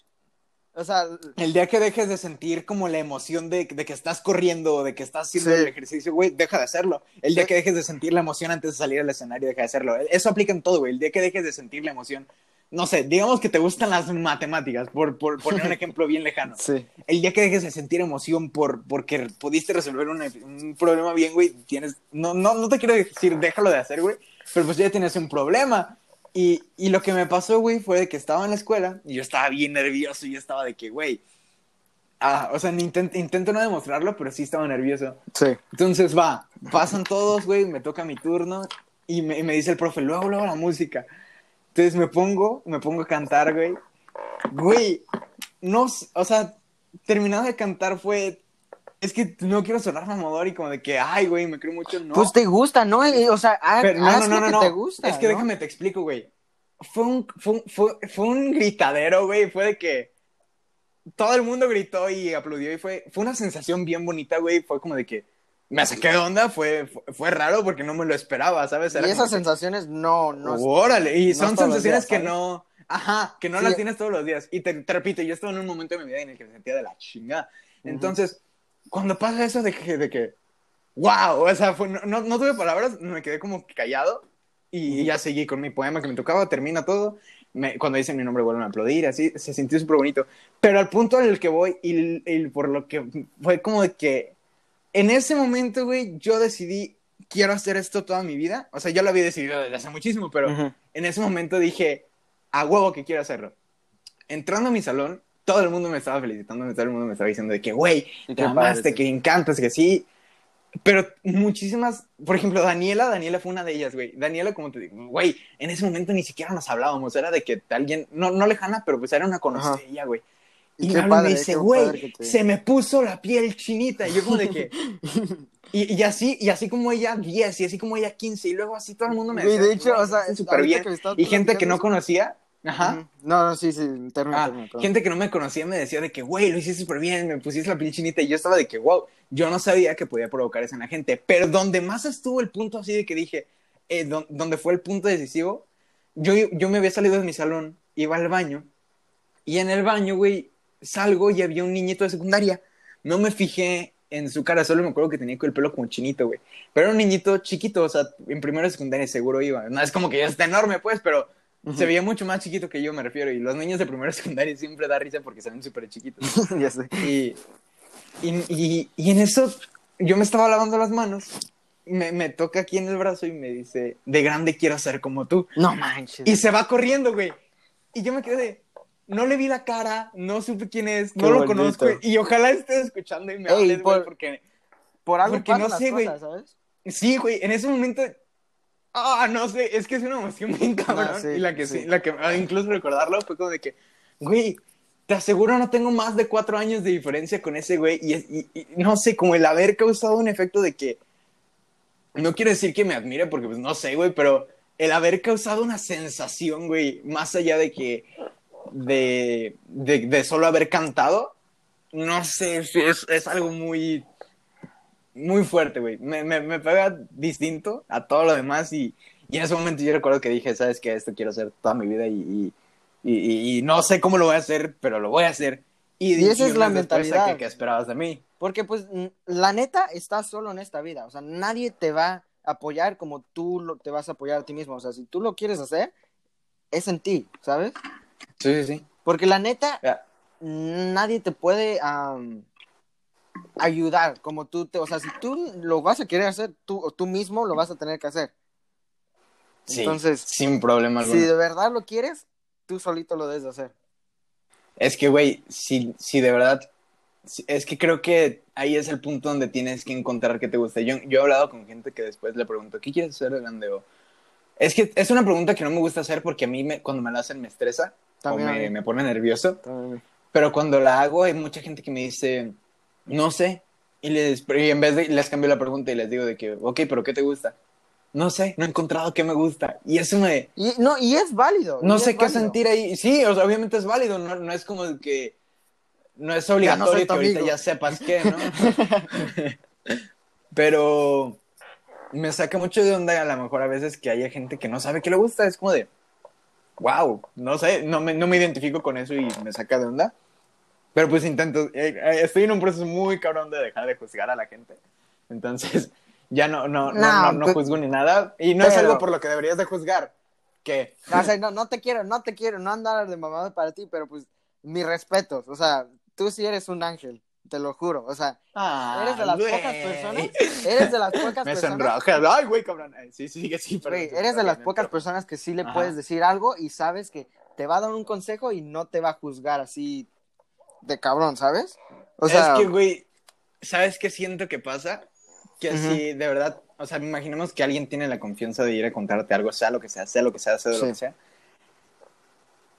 A: O sea,
B: El día que dejes de sentir como la emoción de, de que estás corriendo o de que estás haciendo
A: Sí.
B: el ejercicio, güey, deja de hacerlo. El día que dejes de sentir la emoción antes de salir al escenario, deja de hacerlo. Eso aplica en todo, güey. El día que dejes de sentir la emoción, no sé, digamos que te gustan las matemáticas, por, por poner un ejemplo bien lejano.
A: sí.
B: El día que dejes de sentir emoción por, porque pudiste resolver una- un problema bien, güey, tienes, no, no, no te quiero decir déjalo de hacer, güey, pero pues ya tienes un problema. Y, y lo que me pasó, güey, fue de que estaba en la escuela y yo estaba bien nervioso y yo estaba de que, güey, ah, o sea, intent- intento no demostrarlo, pero sí estaba nervioso.
A: Sí.
B: Entonces va, pasan todos, güey, me toca mi turno y me, y me dice el profe, luego, luego la música. Entonces me pongo, me pongo a cantar, güey. Güey, no, o sea, terminado de cantar fue, es que no quiero sonar mamador y como de que, ay, güey, me creo mucho, no.
A: Pues te gusta, ¿no? Y, O sea, haz,
B: Pero no,
A: haz
B: no, no,
A: que
B: no.
A: te gusta.
B: Es que
A: ¿no?
B: déjame te explico, güey. Fue un, fue, un- fue, fue un gritadero, güey. Fue de que todo el mundo gritó y aplaudió y fue, fue una sensación bien bonita, güey. Fue como de que me saqué de onda. Fue, fue, raro porque no me lo esperaba, ¿sabes?
A: Y
B: Era
A: esas
B: como que,
A: sensaciones no, no.
B: Órale, y
A: no
B: son sensaciones
A: días,
B: que no. Ajá, que no
A: Sí.
B: las tienes todos los días. Y te, te repito, yo estaba en un momento de mi vida en el que me sentía de la chingada.
A: Ujú.
B: Entonces, cuando pasa eso de que, de que wow, o sea, fue- no, no, no tuve palabras, me quedé como callado y ya seguí con mi poema que me tocaba, termina todo. Me- cuando dicen mi nombre vuelven a aplaudir, así, se sintió súper bonito. Pero al punto en el que voy y, y por lo que fue como de que en ese momento, güey, yo decidí, quiero hacer esto toda mi vida. O sea, yo lo había decidido desde hace muchísimo, pero en ese momento dije, a huevo que quiero hacerlo. Entrando a mi salón, todo el mundo me estaba felicitando, todo el mundo me estaba diciendo de que, güey, te amaste, que encantas, que sí. Pero muchísimas, por ejemplo, Daniela, Daniela fue una de ellas, güey. Daniela, como te digo, güey, en ese momento ni siquiera nos hablábamos, era de que alguien, no, no lejana, pero pues era una conocida, güey.
A: Y
B: Y, me y
A: padre,
B: dice, güey,
A: te-
B: se me puso la piel chinita. Y yo como de que... Y, y así, y así como ella 10, y así como ella 15, y luego así todo el mundo me decía,
A: de hecho,
B: "Güey,
A: o sea,
B: súper bien. Y gente que no conocía, ajá.
A: No, no, sí, sí, termina,
B: Ah, gente que no me conocía me decía de que, güey, lo hiciste súper bien, me pusiste la piel chinita. Y yo estaba de que, wow, yo no sabía que podía provocar eso en la gente. Pero donde más estuvo el punto así de que dije, eh, don- donde fue el punto decisivo, yo, yo me había salido de mi salón, iba al baño, y en el baño, güey, salgo y había un niñito de secundaria. No me fijé en su cara, solo me acuerdo que tenía el pelo como chinito, güey. Pero era un niñito chiquito, o sea, en primero de secundaria seguro iba. No es como que ya está enorme, pues, pero se veía mucho más chiquito que yo, me refiero. Y los niños de primero de secundaria siempre da risa porque se ven súper chiquitos.
A: ya sé.
B: Y, y, y, y en eso yo me estaba lavando las manos, me, me toca aquí en el brazo y me dice, de grande quiero ser como tú.
A: No manches.
B: Y se va corriendo, güey. Y yo me quedé no le vi la cara, no supe quién es, no lo
A: bonito.
B: conozco. Y ojalá estés escuchando y me
A: Ey,
B: hables, güey,
A: por-
B: porque...
A: Por algo
B: porque no sé, güey. Sí, güey, en ese momento... Ah, no sé, es que es una emoción bien cabrón.
A: No, sí,
B: y la que sí,
A: sí.
B: la que ah, incluso recordarlo fue como de que, güey, te aseguro no tengo más de cuatro años de diferencia con ese güey. Y, y- y no sé, como el haber causado un efecto de que. No quiero decir que me admire, porque pues no sé, güey, pero el haber causado una sensación, güey, más allá de que, de, de, de solo haber cantado, no sé, es, es algo muy, muy fuerte, güey. Me, me, me, pega distinto a todo lo demás y, y, en ese momento yo recuerdo que dije, sabes que esto quiero hacer toda mi vida y, y, y, no sé cómo lo voy a hacer, pero lo voy a hacer.
A: Y, esa es la mentalidad.
B: Que, que esperabas de mí.
A: Porque pues la neta estás solo en esta vida, o sea, nadie te va a apoyar como tú lo, te vas a apoyar a ti mismo, o sea, si tú lo quieres hacer, es en ti, ¿sabes?
B: Sí, sí, sí.
A: Porque la neta, yeah. nadie te puede um, ayudar como tú te, o sea, si tú lo vas a querer hacer, tú, tú mismo lo vas a tener que hacer.
B: Sí, Entonces, sin problema alguno.
A: Si de verdad lo quieres, tú solito lo debes de hacer.
B: Es que, güey, si, si de verdad, es que creo que ahí es el punto donde tienes que encontrar qué te gusta. Yo, yo he hablado con gente que después le pregunto, ¿qué quieres hacer de grande? O, es que es una pregunta que no me gusta hacer porque a mí me, cuando me la hacen me estresa También o me, me, pone nervioso.
A: También.
B: Pero cuando la hago hay mucha gente que me dice, no sé. Y, les, y en vez de, les cambio la pregunta y les digo de que, ok, pero ¿qué te gusta? No sé, no he encontrado qué me gusta. Y eso me...
A: Y, no, y es válido.
B: No sé qué
A: válido.
B: sentir ahí. Sí, o sea, obviamente es válido. No, no es como que... No es obligatorio
A: no
B: que ahorita ya sepas qué, ¿no? pero me saca mucho de onda a lo mejor a veces que haya gente que no sabe qué le gusta. Es como de, wow, no sé, no me, no me identifico con eso y me saca de onda. Pero pues intento, eh, estoy en un proceso muy cabrón de dejar de juzgar a la gente. Entonces, ya no, no, no, no, no, no juzgo ni nada. Y no pero... es algo por lo que deberías de juzgar. Que...
A: O sea, no, no te quiero, no te quiero, no andar de mamado para ti, pero pues mis respetos. O sea, tú sí eres un ángel, te lo juro. O sea,
B: ah,
A: eres de las
B: güey.
A: pocas personas, eres de las pocas
B: Me
A: personas.
B: Ay, güey, cabrón. Sí, sí, sí.
A: Güey, eres de las pocas personas que sí le
B: Ajá.
A: puedes decir algo y sabes que te va a dar un consejo y no te va a juzgar así de cabrón, ¿sabes? O sea,
B: es que, güey, ¿sabes qué siento que pasa? Que uh -huh. si de verdad, o sea, imaginemos que alguien tiene la confianza de ir a contarte algo, sea lo que sea, sea lo que sea, sea sí. lo que sea.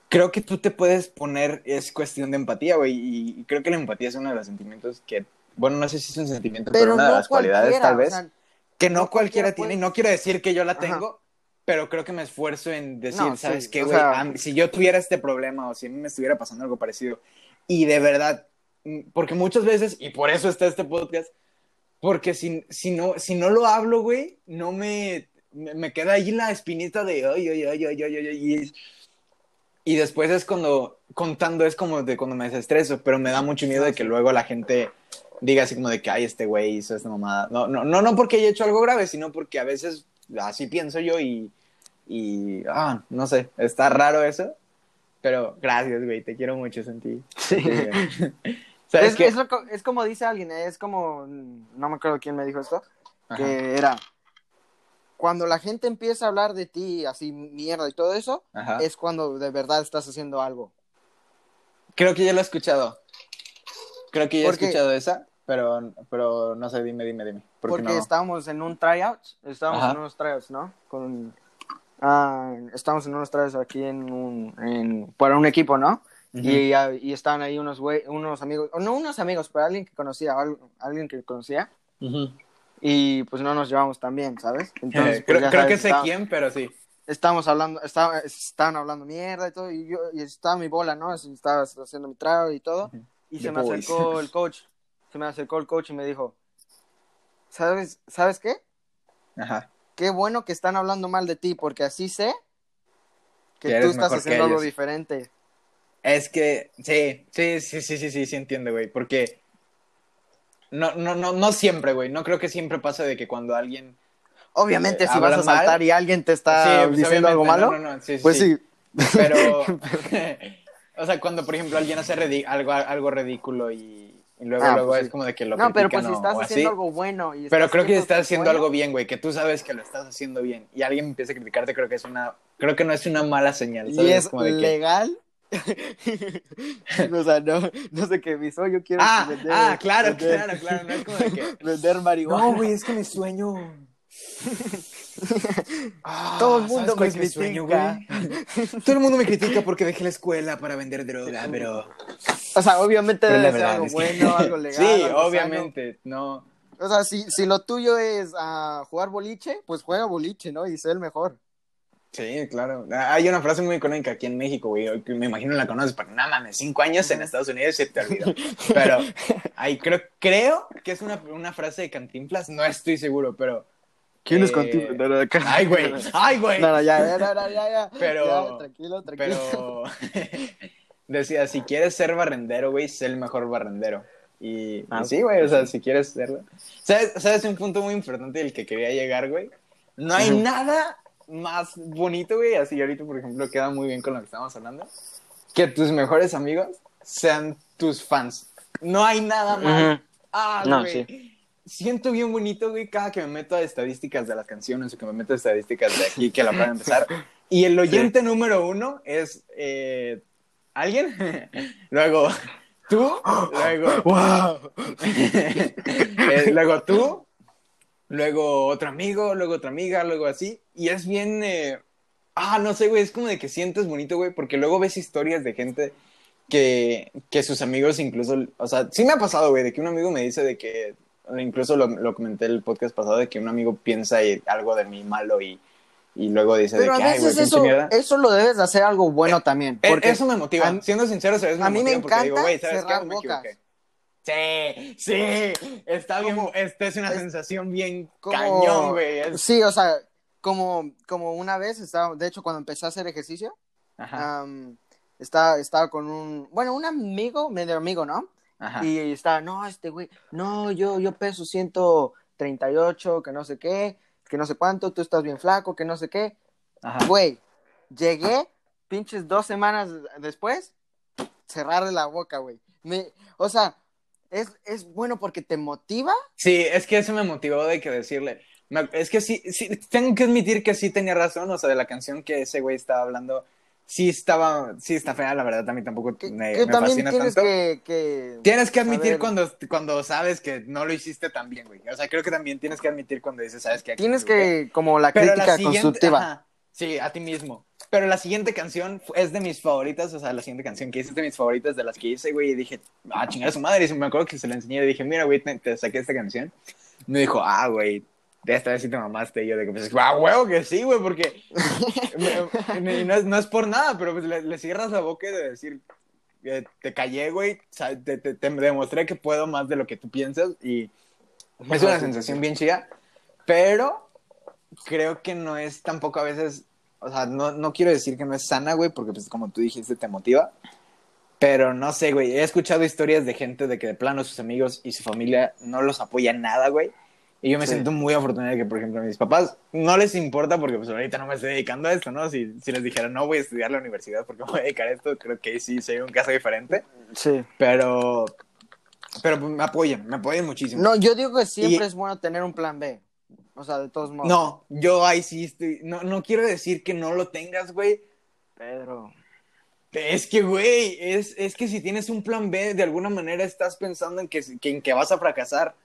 B: Creo que tú te puedes poner, es cuestión de empatía, güey, y creo que la empatía es uno de los sentimientos que, bueno, no sé si es un sentimiento, pero, pero una no de las cualidades tal vez, o sea, que no, no cualquiera, cualquiera tiene, y no quiero decir que yo la tengo, Ajá pero creo que me esfuerzo en decir, no, ¿sabes sí, qué, güey? Sea... Si yo tuviera este problema o si a mí me estuviera pasando algo parecido, y de verdad, porque muchas veces, y por eso está este podcast, porque si, si, no, si no lo hablo, güey, no me, me, me, queda ahí la espinita de, ay, ay, ay, ay, ay, y, y después es cuando, contando es como de cuando me desestreso, pero me da mucho miedo de que luego la gente diga así como de que, ay, este güey hizo esta mamada. No, no, no, no porque haya hecho algo grave, sino porque a veces así pienso yo y, y ah, no sé, está raro eso, pero gracias, güey, te quiero mucho, Santi.
A: Sí. ¿Sabes es, que... es, es, como dice alguien, es como, no me acuerdo quién me dijo esto, Ajá. que era, cuando la gente empieza a hablar de ti así mierda y todo eso,
B: Ajá.
A: es cuando de verdad estás haciendo algo.
B: Creo que ya lo he escuchado. Creo que ya he escuchado esa, pero, pero no sé, dime, dime, dime.
A: ¿Por porque
B: no?
A: estábamos en un tryout, estábamos Ajá. en unos tryouts, ¿no? Con, uh, estábamos en unos tryouts aquí en un, en, para un equipo, ¿no? Uh -huh. y, y, estaban ahí unos, güey, unos amigos, no unos amigos, pero alguien que conocía, alguien que conocía.
B: Uh -huh.
A: Y pues no nos llevamos tan bien, ¿sabes?
B: Entonces, pues, creo, creo sabes, que sé estaba, quién, pero sí.
A: Estábamos hablando, estaba, estaban hablando mierda y todo, y yo y estaba mi bola, ¿no? Estaba haciendo mi trago y todo. Y The se me boys. acercó el coach, se me acercó el coach y me dijo, ¿sabes, ¿sabes qué?
B: Ajá.
A: Qué bueno que están hablando mal de ti, porque así sé que, que tú estás haciendo algo diferente.
B: Es que, sí, sí, sí, sí, sí, sí, sí entiendo, güey, porque no, no, no, no siempre, güey, no creo que siempre pase de que cuando alguien...
A: Obviamente, eh, si vas a saltar mal, y alguien te está sí, pues, diciendo algo malo,
B: no, no, sí,
A: pues sí.
B: sí. Pero, o sea, cuando, por ejemplo, alguien hace algo, algo ridículo y, y luego,
A: ah,
B: luego
A: pues,
B: es como de que lo
A: No, pero pues si estás haciendo
B: así.
A: algo bueno. Y
B: pero creo que si estás haciendo
A: bueno,
B: algo bien, güey, que tú sabes que lo estás haciendo bien y alguien empieza a criticarte, creo que es una, creo que no es una mala señal. ¿sabes?
A: Y es
B: como de
A: legal. o sea, no, no sé qué mi sueño quiero
B: ah,
A: vender,
B: ah, claro,
A: vender,
B: claro, claro, no es como de que
A: vender marihuana.
B: No, güey, es que mi sueño.
A: ah, Todo el mundo me critica.
B: Sueño, Todo el mundo me critica porque dejé la escuela para vender droga, pero.
A: O sea, obviamente pero debe ser algo es bueno, que... algo legal.
B: Sí,
A: algo
B: obviamente, sano. no.
A: O sea, si, si lo tuyo es uh, jugar boliche, pues juega boliche, ¿no? Y sé el mejor.
B: Sí, claro. Hay una frase muy icónica aquí en México, güey, que me imagino la conoces, pero nada mames, cinco años en Estados Unidos se te olvidó. Pero ahí creo, creo que es una, una frase de Cantinflas, no estoy seguro, pero...
A: ¿Quién es
B: eh,
A: contigo? No, no, acá-
B: Ay, güey, ay, güey.
A: No, no, ya, ya, ya, ya.
B: Pero-
A: Ya, tranquilo, tranquilo.
B: Pero decía, si quieres ser barrendero, güey, sé el mejor barrendero. Y, y
A: Ah,
B: sí, güey, o sea, si quieres serlo. ¿Sabes, ¿Sabes un punto muy importante del que quería llegar, güey? No hay
A: Ujú.
B: nada más bonito, güey, así ahorita, por ejemplo, queda muy bien con lo que estamos hablando, que tus mejores amigos sean tus fans. No hay nada más. Ah,
A: No,
B: güey. Siento bien bonito, güey, cada que me meto a estadísticas de las canciones o que me meto a estadísticas de aquí que la pueden empezar. Y el oyente número uno es eh, alguien, luego tú, luego,
A: ¡Wow!
B: eh, luego tú, luego otro amigo, luego otra amiga, luego así. Y es bien, eh, ah, no sé, güey, es como de que sientes bonito, güey, porque luego ves historias de gente que, que sus amigos incluso, o sea, sí me ha pasado, güey, de que un amigo me dice de que, incluso lo, lo comenté el podcast pasado, de que un amigo piensa eh, algo de mí malo y, y luego dice
A: Pero
B: de
A: a
B: que, ay,
A: eso, eso lo debes de hacer algo bueno también.
B: Eh,
A: Porque
B: eso me motiva.
A: a
B: Siendo sincero, ¿sabes?
A: a mí me
B: motiva porque digo,
A: encanta
B: güey, ¿sabes qué?
A: cerrar
B: Me
A: bocas.
B: Sí, sí, está bien,
A: Como-
B: esta es una
A: es-
B: sensación bien
A: como-
B: cañón, güey. es-
A: Sí, o sea, como, como una vez estaba, de hecho, cuando empecé a hacer ejercicio,
B: Ajá,
A: estaba, estaba con un, bueno, un amigo, medio amigo, ¿no?
B: ajá.
A: Y estaba, no, este güey, no, yo, yo peso 138, que no sé qué, que no sé cuánto, tú estás bien flaco, que no sé qué.
B: ajá.
A: Güey, llegué, pinches dos semanas después, cerrarle la boca, güey. Me, o sea, es, es bueno porque te motiva.
B: Sí, es que eso me motivó de que decirle. Es que sí, sí, tengo que admitir que sí tenía razón, o sea, de la canción que ese güey estaba hablando, sí estaba, sí está fea, la verdad, a mí tampoco
A: Que,
B: me,
A: que
B: me
A: también
B: fascina
A: tienes
B: tanto.
A: que, que
B: Tienes que admitir
A: saber-
B: cuando, cuando sabes que no lo hiciste tan bien, güey. O sea, creo que también tienes que admitir cuando dices, sabes que aquí
A: Tienes
B: me equivoqué".
A: que, como la
B: Pero
A: crítica constructiva.
B: ajá, sí, a ti mismo. Pero la siguiente canción es de mis favoritas, o sea, la siguiente canción que hice es de mis favoritas de las que hice, güey, y dije, ah, chingar a su madre, y me acuerdo que se la enseñé y dije, mira, güey, te, te saqué esta canción. Me dijo, ah, güey, de esta vez sí te mamaste, y yo de que, pues, ah, huevo que sí, güey, porque, no, es, no es por nada, pero pues le, le cierras la boca de decir, eh, te callé, güey, o sea, te, te- te demostré que puedo más de lo que tú piensas, y es una sensación bien chida, pero creo que no es tampoco a veces, o sea, no, no quiero decir que no es sana, güey, porque pues como tú dijiste, te motiva. Pero no sé, güey, he escuchado historias de gente de que de plano sus amigos y su familia no los apoyan nada, güey. Y yo me
A: Sí.
B: siento muy afortunado de que, por ejemplo, a mis papás no les importa porque pues ahorita no me estoy dedicando a esto, ¿no? Si, si les dijera, no voy a estudiar la universidad porque me voy a dedicar a esto, creo que sí sería un caso diferente.
A: Sí.
B: Pero, pero pues, me apoyan, me apoyan muchísimo.
A: No, yo digo que siempre
B: Y-
A: es bueno tener un plan B. O sea, de todos modos.
B: No, yo ahí sí estoy. No, no quiero decir que no lo tengas, güey.
A: Pedro.
B: Es que, güey, es, es que si tienes un plan B, de alguna manera estás pensando en que, que- en que vas a fracasar.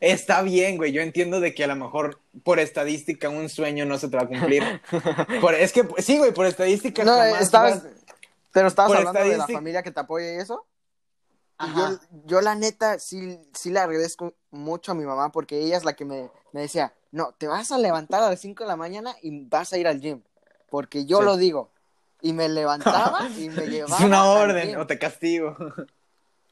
B: Está bien, güey. Yo entiendo de que a lo mejor por estadística un sueño no se te va a cumplir. Por- es que, sí, güey, por estadística.
A: No,
B: jamás
A: estabas,
B: vas-
A: pero estabas
B: por
A: hablando de la familia que te apoya y eso. Y yo, yo la neta sí, sí le agradezco mucho a mi mamá porque ella es la que me, me decía, no, te vas a levantar a las 5 de la mañana y vas a ir al gym. Porque yo
B: Sí.
A: lo digo. Y me levantaba y me llevaba.
B: Es una orden, o te castigo.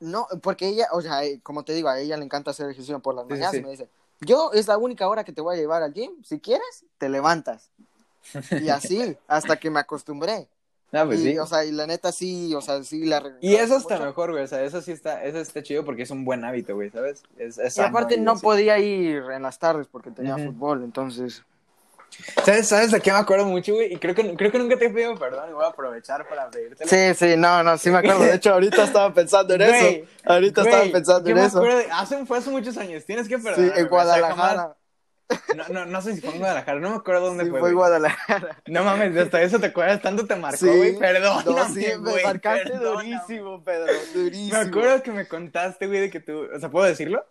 A: No, porque ella, o sea, eh, como te digo, a ella le encanta hacer ejercicio por las
B: Sí, sí,
A: mañanas
B: sí.
A: y me dice, yo es la única hora que te voy a llevar al gym. Si quieres, te levantas. Y así, hasta que me acostumbré.
B: Ah, pues
A: y,
B: sí.
A: o sea, y la neta sí, o sea, sí la
B: Y eso está
A: mucho.
B: mejor, güey. O sea, eso sí está, eso está chido porque es un buen hábito, güey, ¿sabes? Es, es
A: Y aparte no
B: así.
A: podía ir en las tardes porque tenía fútbol, entonces.
B: ¿Sabes, ¿Sabes de qué me acuerdo mucho, güey? Y creo que, creo que nunca te he pedido perdón y voy a aprovechar para pedirte.
A: Sí, sí, no, no, sí me acuerdo. De hecho, ahorita estaba pensando en
B: Güey,
A: eso. Ahorita estaba pensando en eso.
B: hace, fue hace muchos años. Tienes que
A: Sí,
B: perdonar.
A: en Guadalajara.
B: No, no, no sé si fue en Guadalajara. No me acuerdo dónde
A: Sí,
B: fue.
A: fue en. Guadalajara.
B: No mames, hasta eso te acuerdas. Tanto te marcó,
A: Sí.
B: güey. Perdóname,
A: No, sí, me marcaste
B: perdóname.
A: durísimo, Pedro. Durísimo.
B: Me acuerdo que me contaste, güey, de que tú. O sea, ¿puedo decirlo?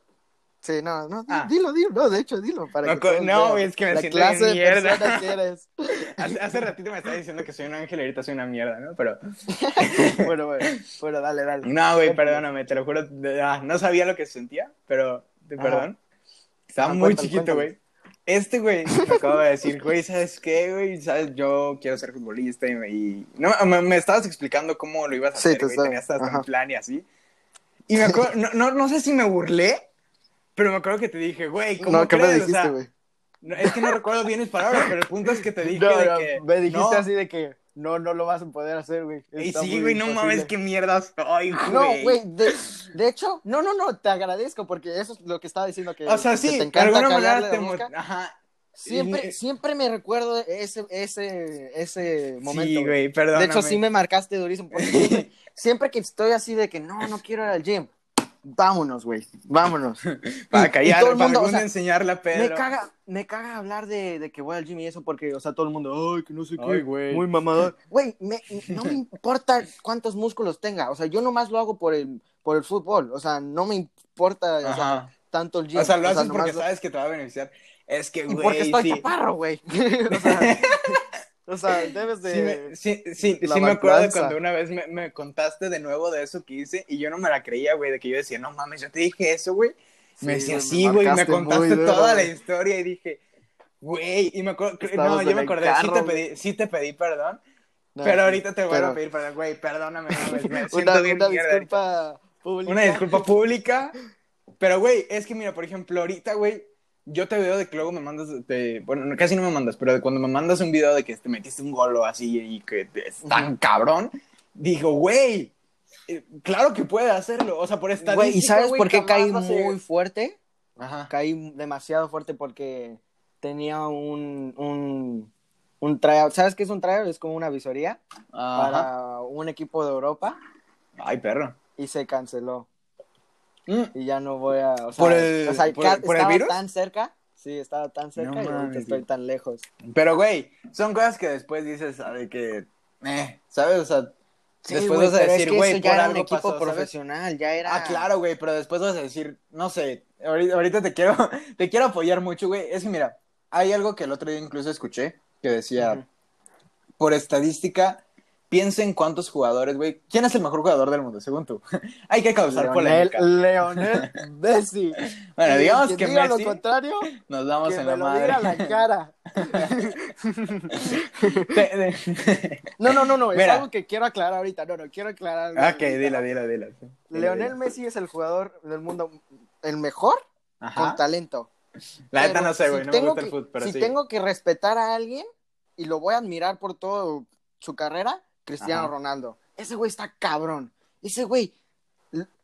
A: Sí, no, no,
B: Ah.
A: dilo, dilo, no, de hecho, dilo. Para
B: Me
A: que
B: no, güey, es que me
A: la
B: siento
A: clase de
B: mierda.
A: que eres.
B: Hace, hace ratito me estaba diciendo que soy un ángel y ahorita soy una mierda, ¿no? Pero.
A: bueno, bueno, bueno, dale, dale.
B: No, güey, perdóname, te lo juro. ah, no sabía lo que sentía, pero. Perdón. Estaba
A: Ah,
B: muy chiquito, güey. Este güey me acaba de decir, güey, ¿sabes qué, güey? ¿Sabes? Yo quiero ser futbolista y... me- y- No, me, me estabas explicando cómo lo ibas a
A: Sí,
B: hacer,
A: te
B: güey. Tenías hasta un plan y así. Y me acuerdo, no, no, no sé si me burlé, pero me acuerdo que te dije, güey, ¿cómo
A: No, ¿qué me
B: crees? O
A: dijiste,
B: sea,
A: güey?
B: no, es que no recuerdo bien mis palabras, pero el punto es que te dije
C: No,
B: de que...
C: me dijiste así de que no, no lo vas a poder hacer, güey.
B: Y sí, güey, no mames, qué mierdas. Ay, güey.
A: No, güey, de, de hecho, no, no, no, te agradezco porque eso es lo que estaba diciendo que,
B: O sea, sí,
A: te
B: de
A: encanta
B: alguna manera te... mo-
A: boca.
B: Ajá.
A: Siempre,
B: Y-
A: siempre me recuerdo ese, ese, ese momento.
B: Sí, güey, perdóname.
A: De hecho, sí me marcaste durísimo. Porque siempre, siempre que estoy así de que no, no quiero ir al gym, vámonos, güey, vámonos.
B: Para
A: Y- y
B: callar,
A: todo el
B: para
A: mundo, o sea,
B: enseñarle a Pedro.
A: Me caga, me caga hablar de, de que voy al gym y eso porque, o sea, todo el mundo, ay, que no sé qué,
C: güey.
A: muy mamador. Güey, no me importa cuántos músculos tenga, o sea, yo nomás lo hago por el, por el fútbol, o sea, no me importa o sea,
B: Ajá.
A: tanto el gym.
B: O sea, lo haces porque
A: lo-
B: sabes que te va a beneficiar. Es que, güey,
A: porque estoy
B: sí.
A: chaparro, güey. o, sea, o sea, debes de...
B: Sí, me, sí, sí, sí me acuerdo de cuando una vez me, me contaste de nuevo de eso que hice y yo no me la creía, güey, de que yo decía, no mames, yo te dije eso, güey. me
A: Sí,
B: decía,
A: me
B: sí, güey, me contaste
A: duro,
B: toda la historia y dije, güey, y me acuerdo, no, yo me acordé, sí
A: carro,
B: te
A: güey.
B: pedí, sí te pedí perdón,
A: No,
B: pero
A: sí,
B: ahorita te vuelvo
A: pero
B: a pedir perdón, güey, perdóname, me siento
A: Una,
B: bien
A: una
B: mierda
A: disculpa pública.
B: Una disculpa pública. Pero, güey, es que mira, por ejemplo, ahorita, güey, yo te veo de que luego me mandas, bueno, no, casi no me mandas, pero de cuando me mandas un video de que te metiste un gol o así y que es tan cabrón, digo, güey, eh, claro que puede hacerlo. O sea, por estadística,
A: Güey, ¿y sabes por qué caí muy fuerte?
B: Ajá.
A: Caí demasiado fuerte porque tenía un, un, un tryout. ¿Sabes qué es un tryout? Es como una visoría
B: Ajá.
A: para un equipo de Europa
B: Ay, perro.
A: y se canceló.
B: Mm.
A: Y ya no voy a... O sea,
B: ¿Por el-
A: o sea,
B: por-
A: ca-
B: por el
A: estaba
B: virus?
A: tan cerca. Sí, estaba tan cerca
B: No
A: y ahorita
B: mames,
A: estoy tan lejos.
B: Pero, güey, son cosas que después dices, de que, eh, ¿sabes? O sea,
A: Sí,
B: después vas a
A: es
B: decir,
A: que
B: güey,
A: ya
B: por
A: era un equipo
B: pasó, ¿sabes?
A: profesional, ya era...
B: Ah, claro, güey, pero después vas a decir, no sé, ahorita, ahorita te quiero, te quiero apoyar mucho, güey. Es que mira, hay algo que el otro día incluso escuché que decía, por estadística, piensa en cuántos jugadores, güey. ¿Quién es el mejor jugador del mundo, según tú? hay que causar
A: Leonel,
B: polémica.
A: Leonel Messi.
B: Bueno, digamos que
A: diga
B: Messi
A: lo contrario,
B: nos damos
A: que
B: en
A: me
B: la
A: lo
B: madre.
A: diga la cara. No, no, no, no, es
B: Mira.
A: algo que quiero aclarar ahorita. No, no, quiero aclarar.
B: ok, dila, dila, dila.
A: Leonel Messi es el jugador del mundo, el mejor con talento.
B: La neta no sé,
A: si
B: güey, no me gusta el fútbol, pero
A: Si
B: sí.
A: tengo que respetar a alguien y lo voy a admirar por toda su carrera, Cristiano
B: Ajá.
A: Ronaldo. Ese güey está cabrón. Ese güey,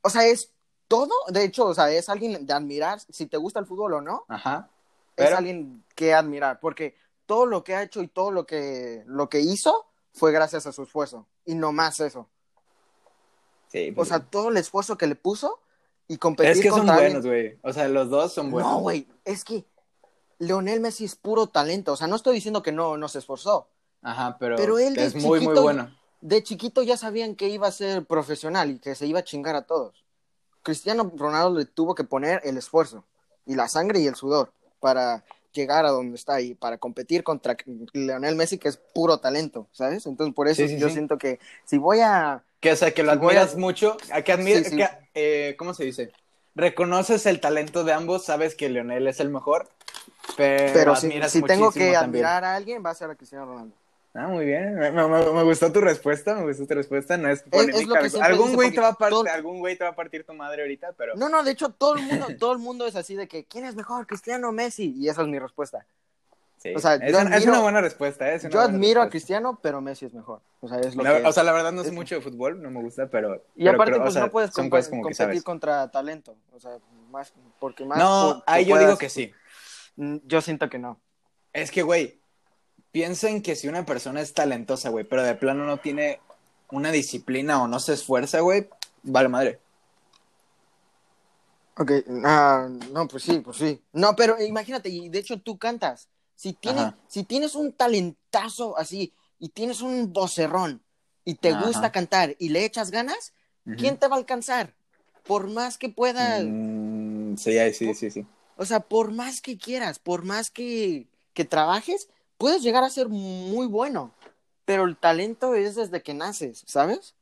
A: o sea, es todo. De hecho, o sea, es alguien de admirar. Si te gusta el fútbol o no,
B: Ajá.
A: es alguien que admirar. Porque todo lo que ha hecho y todo lo que, lo que hizo fue gracias a su esfuerzo. Y no más eso.
B: Sí,
A: O
B: pues,
A: sea, todo el esfuerzo que le puso y competir
B: es que son
A: contra
B: buenos, güey. O sea, los dos son buenos.
A: No, güey, es que Leonel Messi es puro talento. O sea, no estoy diciendo que no, no se esforzó.
B: Ajá, pero,
A: Pero él
B: es muy, muy
A: chiquito-
B: bueno.
A: De chiquito ya sabían que iba a ser profesional y que se iba a chingar a todos. Cristiano Ronaldo le tuvo que poner el esfuerzo y la sangre y el sudor para llegar a donde está y para competir contra Leonel Messi, que es puro talento, ¿sabes? Entonces, por eso
B: Sí, sí,
A: yo
B: sí.
A: siento que si voy a...
B: Que, o sea, que lo
A: Si voy a-
B: admiras mucho, que
A: sí.
B: que, eh, ¿cómo se dice? Reconoces el talento de ambos, sabes que Leonel es el mejor, pero,
A: Pero si,
B: admiras
A: si tengo
B: muchísimo
A: que
B: también.
A: admirar a alguien, va a ser a Cristiano Ronaldo.
B: Ah, muy bien, me, me- me gustó tu respuesta, me gustó tu respuesta, no es
A: es
B: polémica.
A: lo que
B: algún güey te va a partir,
A: todo-
B: algún güey te va a partir tu madre ahorita, pero
A: No, no, de hecho todo el mundo, todo el mundo es así de que ¿quién es mejor, Cristiano o Messi? Y esa es mi respuesta.
B: sí.
A: o sea,
B: es, una, es buena respuesta, es una
A: Yo
B: buena
A: admiro a. Cristiano, pero Messi es mejor. O sea, es lo
B: La-
A: que
B: o sea, la verdad no sé
A: es-
B: mucho de fútbol, no me gusta, pero
A: y
B: pero
A: aparte
B: o
A: pues
B: sea,
A: no puedes competir contra talento, o sea, más porque más
B: No, ahí yo digo que sí.
A: Mm, Yo siento que no.
B: Es que, güey, piensen que si una persona es talentosa, güey, pero de plano no tiene una disciplina o no se esfuerza, güey, vale madre.
A: Ok, ah, no, pues sí, pues sí. No, pero imagínate, y de hecho tú cantas. Si tienes,
B: Ajá.
A: si tienes un talentazo así y tienes un vocerrón y te
B: Ajá.
A: gusta cantar y le echas ganas, ¿quién te va a alcanzar? Por más que puedas,
B: Mm, sí, sí, sí, sí.
A: o sea, por más que quieras, por más que, que trabajes, puedes llegar a ser muy bueno. Pero el talento es desde que naces, ¿sabes?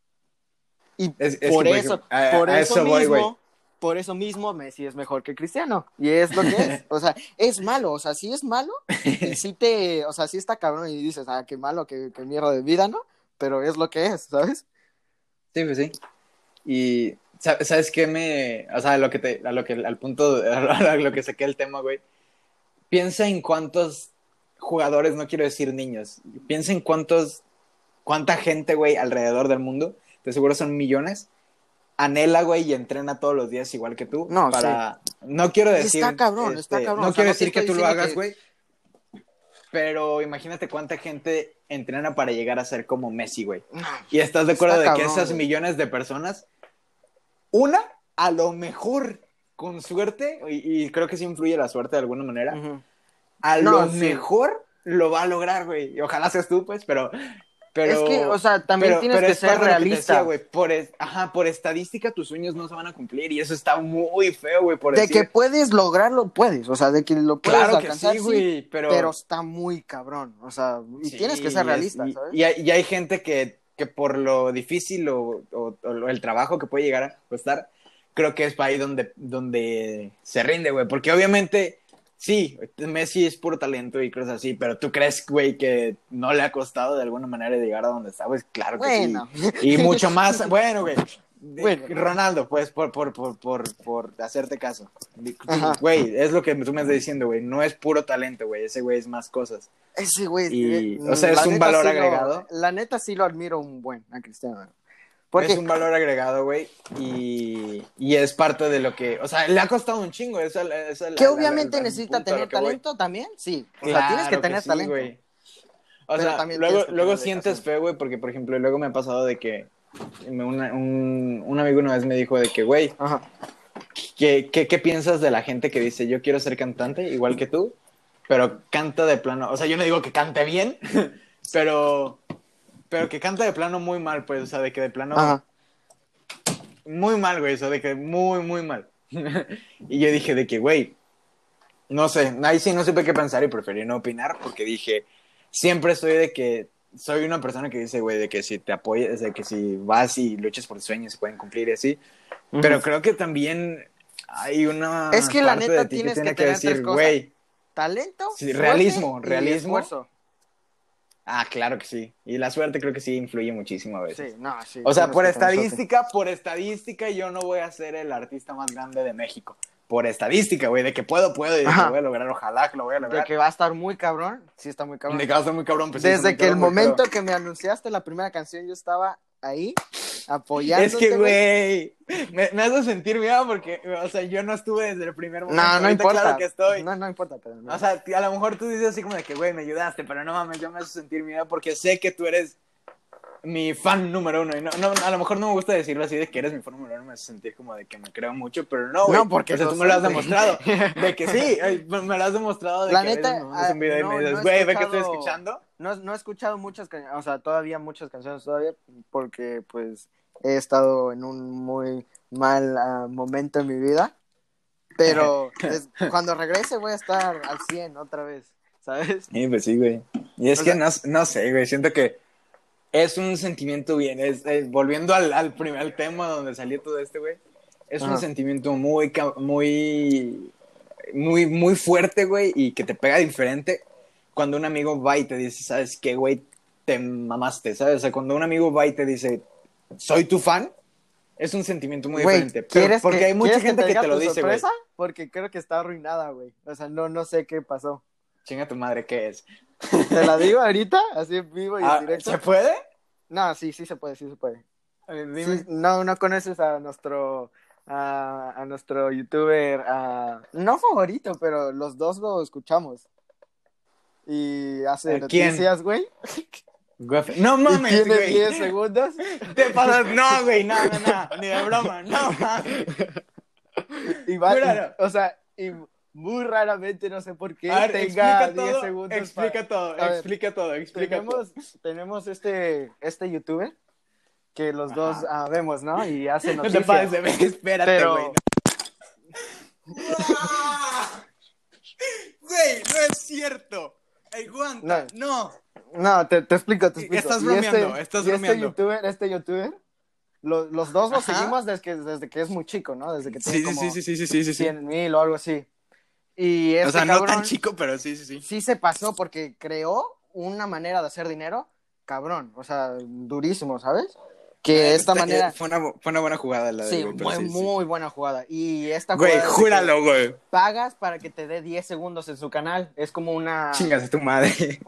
A: Y
B: Es- es
A: por eso,
B: ejemplo, a-
A: por
B: a
A: eso,
B: eso voy,
A: mismo, por eso mismo Messi es mejor que Cristiano. Y es lo que es. O sea, es malo. O sea, sí es malo. Y sí te. O sea, sí está cabrón. Y dices, ah, qué malo, qué, qué mierda de vida, ¿no? Pero es lo que es, ¿sabes?
B: Sí, pues sí. Y, sa- ¿sabes qué me...? O sea, lo que te, a lo que, al punto, a lo que saqué el tema, güey. Piensa en cuántos jugadores, no quiero decir niños, piensa en cuántos, cuánta gente, güey, alrededor del mundo, de seguro son millones, anhela, güey, y entrena todos los días igual que tú.
A: No,
B: para... No quiero
A: Está
B: decir... este,
A: cabrón, está cabrón,
B: No
A: o sea,
B: quiero
A: no
B: decir que tú lo hagas,
A: que-
B: güey. Pero imagínate cuánta gente entrena para llegar a ser como Messi, güey. Y estás de acuerdo
A: Está
B: de que esas millones de personas, una, a lo mejor, con suerte, y, y creo que sí influye la suerte de alguna manera,
A: Ujú.
B: A
A: No,
B: lo
A: sí.
B: mejor lo va a lograr, güey. Y ojalá seas tú, pues, pero... pero
A: es que, o sea, también
B: pero-
A: tienes
B: pero
A: que ser
B: que
A: realista.
B: güey. por, es- ajá, por estadística tus sueños no se van a cumplir y eso está muy feo, güey,
A: de
B: decir.
A: que puedes lograrlo, puedes. O sea, de que lo puedes
B: Claro que
A: alcanzar,
B: sí,
A: sí,
B: güey, pero...
A: pero está muy cabrón. O sea, y
B: Sí,
A: tienes que ser realista,
B: y,
A: ¿sabes?
B: y hay, y hay gente que, que por lo difícil o, o- o el trabajo que puede llegar a costar, creo que es ahí donde, donde se rinde, güey. Porque obviamente, sí, Messi es puro talento y cosas así, pero tú crees, güey, que no le ha costado de alguna manera llegar a donde está, pues claro que
A: bueno,
B: sí. Y mucho más, bueno, güey.
A: Bueno.
B: Ronaldo, pues, por, por, por, por, por hacerte caso.
A: Ajá.
B: Güey, es lo que tú me estás diciendo, güey. No es puro talento, güey. Ese güey es más cosas.
A: ese güey.
B: Y,
A: eh,
B: o sea, es un valor
A: sí lo-
B: agregado.
A: la neta sí lo admiro un buen a Cristiano. Porque
B: Es un valor agregado, güey, y, y es parte de lo que, o sea, le ha costado un chingo.
A: Que
B: la-
A: obviamente
B: la-
A: necesita tener
B: voy.
A: talento también, sí. O sea, tienes que tener
B: sí,
A: talento.
B: O
A: Pero
B: sea, luego, luego sientes feo, güey, porque, por ejemplo, luego me ha pasado de que una- un, un amigo una vez me dijo de que, güey. ¿qué, qué, qué piensas de la gente que dice, yo quiero ser cantante igual que tú, pero canta de plano? O sea, yo no digo que cante bien, pero, pero que canta de plano muy mal, pues, o sea, de que de plano...
A: Ajá.
B: muy mal, güey, eso de que muy, muy mal. y yo dije de que, güey, no sé, ahí sí no supe qué pensar y preferí no opinar porque dije, siempre estoy de que soy una persona que dice, güey, de que si te apoyas, de que si vas y luchas por tus sueños se pueden cumplir y así. Pero creo que también hay una
A: Es que la neta tienes
B: tiene
A: que tener tres cosas.
B: güey,
A: Talento,
B: Sí, realismo, realismo. Ah, claro que sí. Y la suerte creo que sí influye muchísimo a veces.
A: Sí, no, sí.
B: O sea, por estadística, por estadística, yo no voy a ser el artista más grande de México. Por estadística, güey, de que puedo, puedo, y de que voy a lograr, ojalá que lo voy a
A: De
B: lograr.
A: que va a estar muy cabrón, sí está muy cabrón.
B: De que va a ser muy cabrón. pues
A: Desde que el momento que me anunciaste la primera canción, yo estaba ahí apoyándote.
B: Es que, güey, me, me hace sentir miedo porque, o sea, yo no estuve desde el primer momento.
A: No, no importa.
B: Claro que estoy.
A: No, no importa, pero no.
B: O sea, a lo mejor tú dices así como de que, güey, me ayudaste, pero no mames, yo me hace sentir miedo porque sé que tú eres mi fan número uno. Y no, no, a lo mejor no me gusta decirlo así de que eres mi fan número uno, me hace sentir como de que me creo mucho, pero no, güey.
A: No, porque
B: o sea, tú me lo has demostrado. De que sí, me lo has demostrado de
A: La
B: que a veces
A: neta,
B: me un
A: ah,
B: video y
A: no,
B: me dices,
A: he
B: güey, ve que estoy escuchando.
A: No, no he escuchado muchas canciones, o sea, todavía muchas canciones todavía, porque pues he estado en un muy mal ah, momento en mi vida. Pero es- cuando regrese voy a estar al 100 otra vez, ¿sabes?
B: Sí, pues sí, güey. Y es
A: O
B: que
A: sea-
B: no, no sé, güey, siento que es un sentimiento bien, es, es- volviendo al, al primer tema donde salió todo este, güey, es un sentimiento muy, muy, muy, muy fuerte, güey, y que te pega diferente cuando un amigo va y te dice, ¿sabes qué, güey? Te mamaste, ¿sabes? O sea, cuando un amigo va y te dice, soy tu fan, es un sentimiento muy diferente. Pero-
A: ¿quieres
B: porque
A: que,
B: hay mucha
A: ¿quieres
B: gente que
A: diga
B: te lo dice, güey.
A: Porque creo que está arruinada, güey. O sea, no, no sé qué pasó.
B: Chinga tu madre, ¿qué es?
A: ¿Te la digo ahorita? Así en vivo y
B: Ah,
A: en directo.
B: ¿Se puede?
A: No, sí, sí se puede, sí se puede. Sí, no, no conoces a nuestro a, a nuestro youtuber a- no favorito, pero los dos lo escuchamos. Y hace noticias, güey.
B: No
A: Y
B: mames,
A: tiene
B: güey.
A: 10 segundos.
B: Te pasas, no, güey, no, no, no, ni de broma, no mames.
A: Y va, y- o sea, y muy raramente, no sé por qué,
B: ver,
A: tenga
B: explica
A: 10
B: todo,
A: segundos.
B: explica
A: para-
B: todo,
A: ver,
B: explica todo, explica
A: tenemos, tenemos este, este youtuber que los
B: Ajá.
A: dos ah, vemos, ¿no? Y hace
B: todo. No te
A: noticias.
B: pases de ver, espérate,
A: Pero-
B: güey. Güey, no es cierto. Aguanta, no.
A: No, te, te explico, te explico.
B: Estás
A: Y
B: bromeando, estás
A: y
B: bromeando.
A: Este youtuber, este youtuber lo- los dos los
B: Ajá.
A: seguimos desde que, desde que es muy chico, ¿no? Desde que tiene
B: Sí, sí,
A: como
B: sí, sí, sí, sí, sí, sí.
A: 100 mil o algo así. Y este
B: O sea, no tan chico, pero sí, sí, sí.
A: sí se pasó porque creó una manera de hacer dinero, cabrón, o sea, durísimo, ¿sabes? Que esta
B: Esta-
A: manera...
B: Fue una, fue una buena jugada la de
A: Sí,
B: pero
A: fue
B: sí, sí.
A: muy buena jugada. Y esta
B: Güey,
A: jugada
B: júralo, güey.
A: Pagas para que te dé 10 segundos en su canal. Es como una...
B: Chingas a tu madre.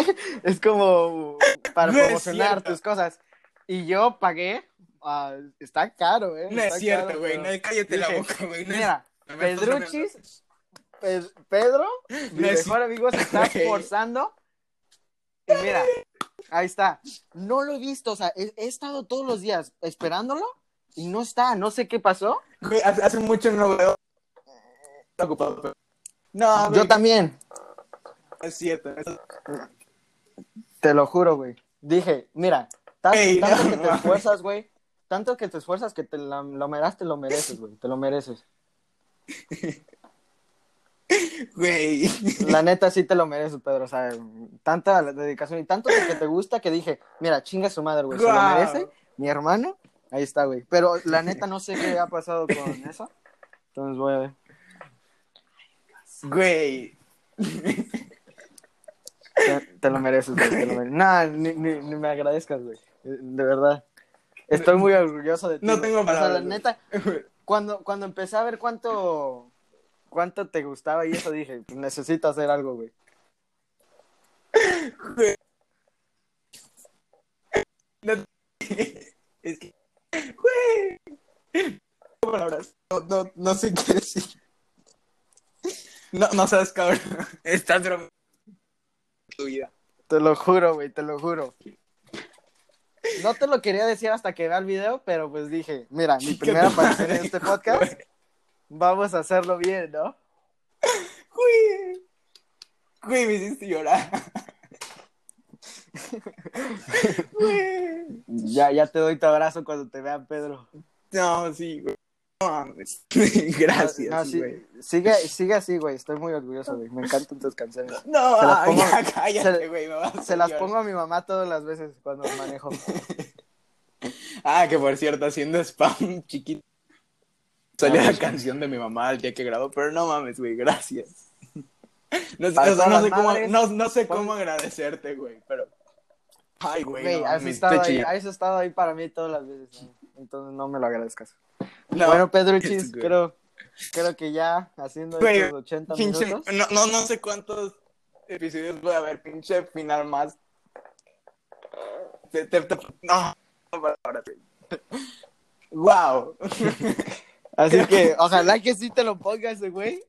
A: es como para
B: No
A: promocionar
B: cierto.
A: tus cosas. Y yo pagué. ah, está caro, ¿eh?
B: No
A: Está
B: es cierto,
A: caro,
B: güey.
A: pero-
B: No, cállate la
A: Dije,
B: boca, güey. No
A: Mira, Pedruchis, Pe- Pedro, mi mejor amigo, se está
B: Güey.
A: forzando. Y mira, ahí está. No lo he visto, o sea, he, he estado todos los días esperándolo y no está. No sé qué pasó.
B: Güey, hace, hace mucho no veo. Está ocupado, pero- No, güey,
A: Yo también,
B: es cierto.
A: te lo juro, güey. Dije, mira,
B: Ey,
A: tanto
B: no
A: que te esfuerzas, güey. Tanto que te esfuerzas que te la- lo mereces, te lo mereces, güey. Te lo mereces.
B: Güey.
A: La neta sí te lo mereces, Pedro. O sea, tanta dedicación y tanto de que te gusta que dije, mira, chinga su madre, güey. Se lo merece mi hermano. Ahí está, güey. Pero la neta no sé qué ha pasado con eso. Entonces voy a ver.
B: Güey.
A: Te, te lo mereces, güey. Te lo mereces. Nah, ni, ni, ni me agradezcas, güey. De verdad. Estoy muy orgulloso de ti.
B: No tengo
A: O sea, la
B: palabras,
A: neta, cuando, cuando empecé a ver cuánto, cuánto te gustaba y eso dije, pues necesito hacer algo, güey.
B: Es que. Güey. No palabras. No, no, no sé qué decir. No, no sabes, cabrón. Estás bromeando. Tu vida.
A: Te lo juro, güey, te lo juro. No te lo quería decir hasta que vea el video, pero pues dije, mira, mi primera aparición en este podcast, vamos a hacerlo bien, ¿no?
B: Güey. Güey, me hiciste llorar.
A: Ya, ya te doy tu abrazo cuando te vean, Pedro.
B: No, sí, güey. No. Gracias,
A: No, sí,
B: güey.
A: sigue, sigue así, güey, estoy muy orgulloso, güey, me encantan tus canciones.
B: No,
A: Se las pongo-
B: ya cállate,
A: se-
B: güey. me
A: Se las pongo a mi mamá todas las veces cuando manejo.
B: Ah, que por cierto, haciendo spam chiquito. Salió
A: Ah,
B: la
A: pues.
B: canción de mi mamá el día que grabó, pero no mames, güey, gracias. No, sé-
A: Para
B: o sea,
A: todas
B: no
A: las
B: sé cómo, no, no sé cómo agradecerte, güey, pero. Ay, güey,
A: Güey,
B: no,
A: has, estado ahí, has estado ahí para mí todas las veces, ¿no? entonces no me lo agradezcas.
B: No,
A: bueno, Pedruchis,
B: güey.
A: creo, creo que ya haciendo
B: Güey,
A: estos 80
B: pinche,
A: minutos.
B: no, no, no sé cuántos episodios voy a ver, pinche final más. Te, te, te- no. Wow.
A: Así que ojalá que sí te lo pongas ese güey.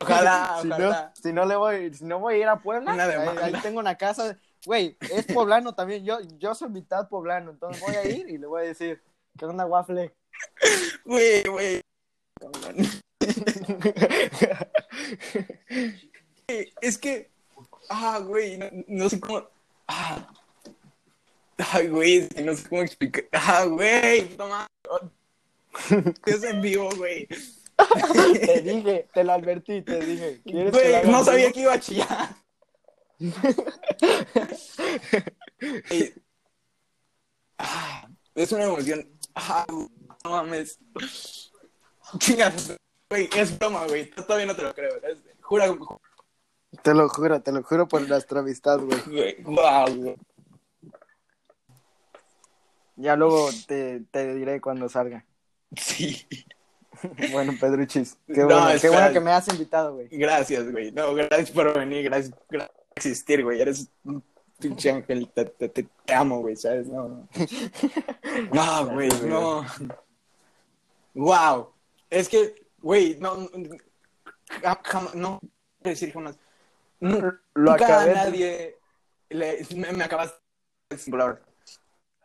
B: Ojalá,
A: si
B: ojalá.
A: No, si no le voy, si no voy a ir a Puebla, ahí, ahí tengo una casa. Güey, es poblano también. Yo, yo soy mitad poblano, entonces voy a ir y le voy a decir, ¿qué onda, waffle?
B: Güey, güey. Es que. Ah, güey, no, no sé cómo. Ah. Ay, güey, no sé cómo explicar. Ah, güey, toma. Es en vivo, güey.
A: te dije, te lo advertí, te dije. ¿quieres que lo
B: Güey, no sabía que iba a chillar. Ah, es una emoción. Ah, no mames. Chingas, güey, es broma, güey. Todavía no te lo creo. Es- jura,
A: Te lo juro, te lo juro por nuestra amistad, güey.
B: güey. Wow, güey.
A: Ya luego te, te diré cuando salga.
B: Sí.
A: Bueno, Pedruchis, qué
B: No,
A: bueno, qué bueno que me has invitado, güey.
B: Gracias, güey. No, gracias por venir. Gracias, gracias por existir, güey. Eres un pinche ángel. Te, te, amo, güey, ¿sabes? No, no. No, güey, no. Wow. Es que, güey, no. no, ja- Jamás, no. quiero decir jamás. Nu-
A: Lo
B: Nunca
A: acabé,
B: nadie le, me, me acabas sin palabras.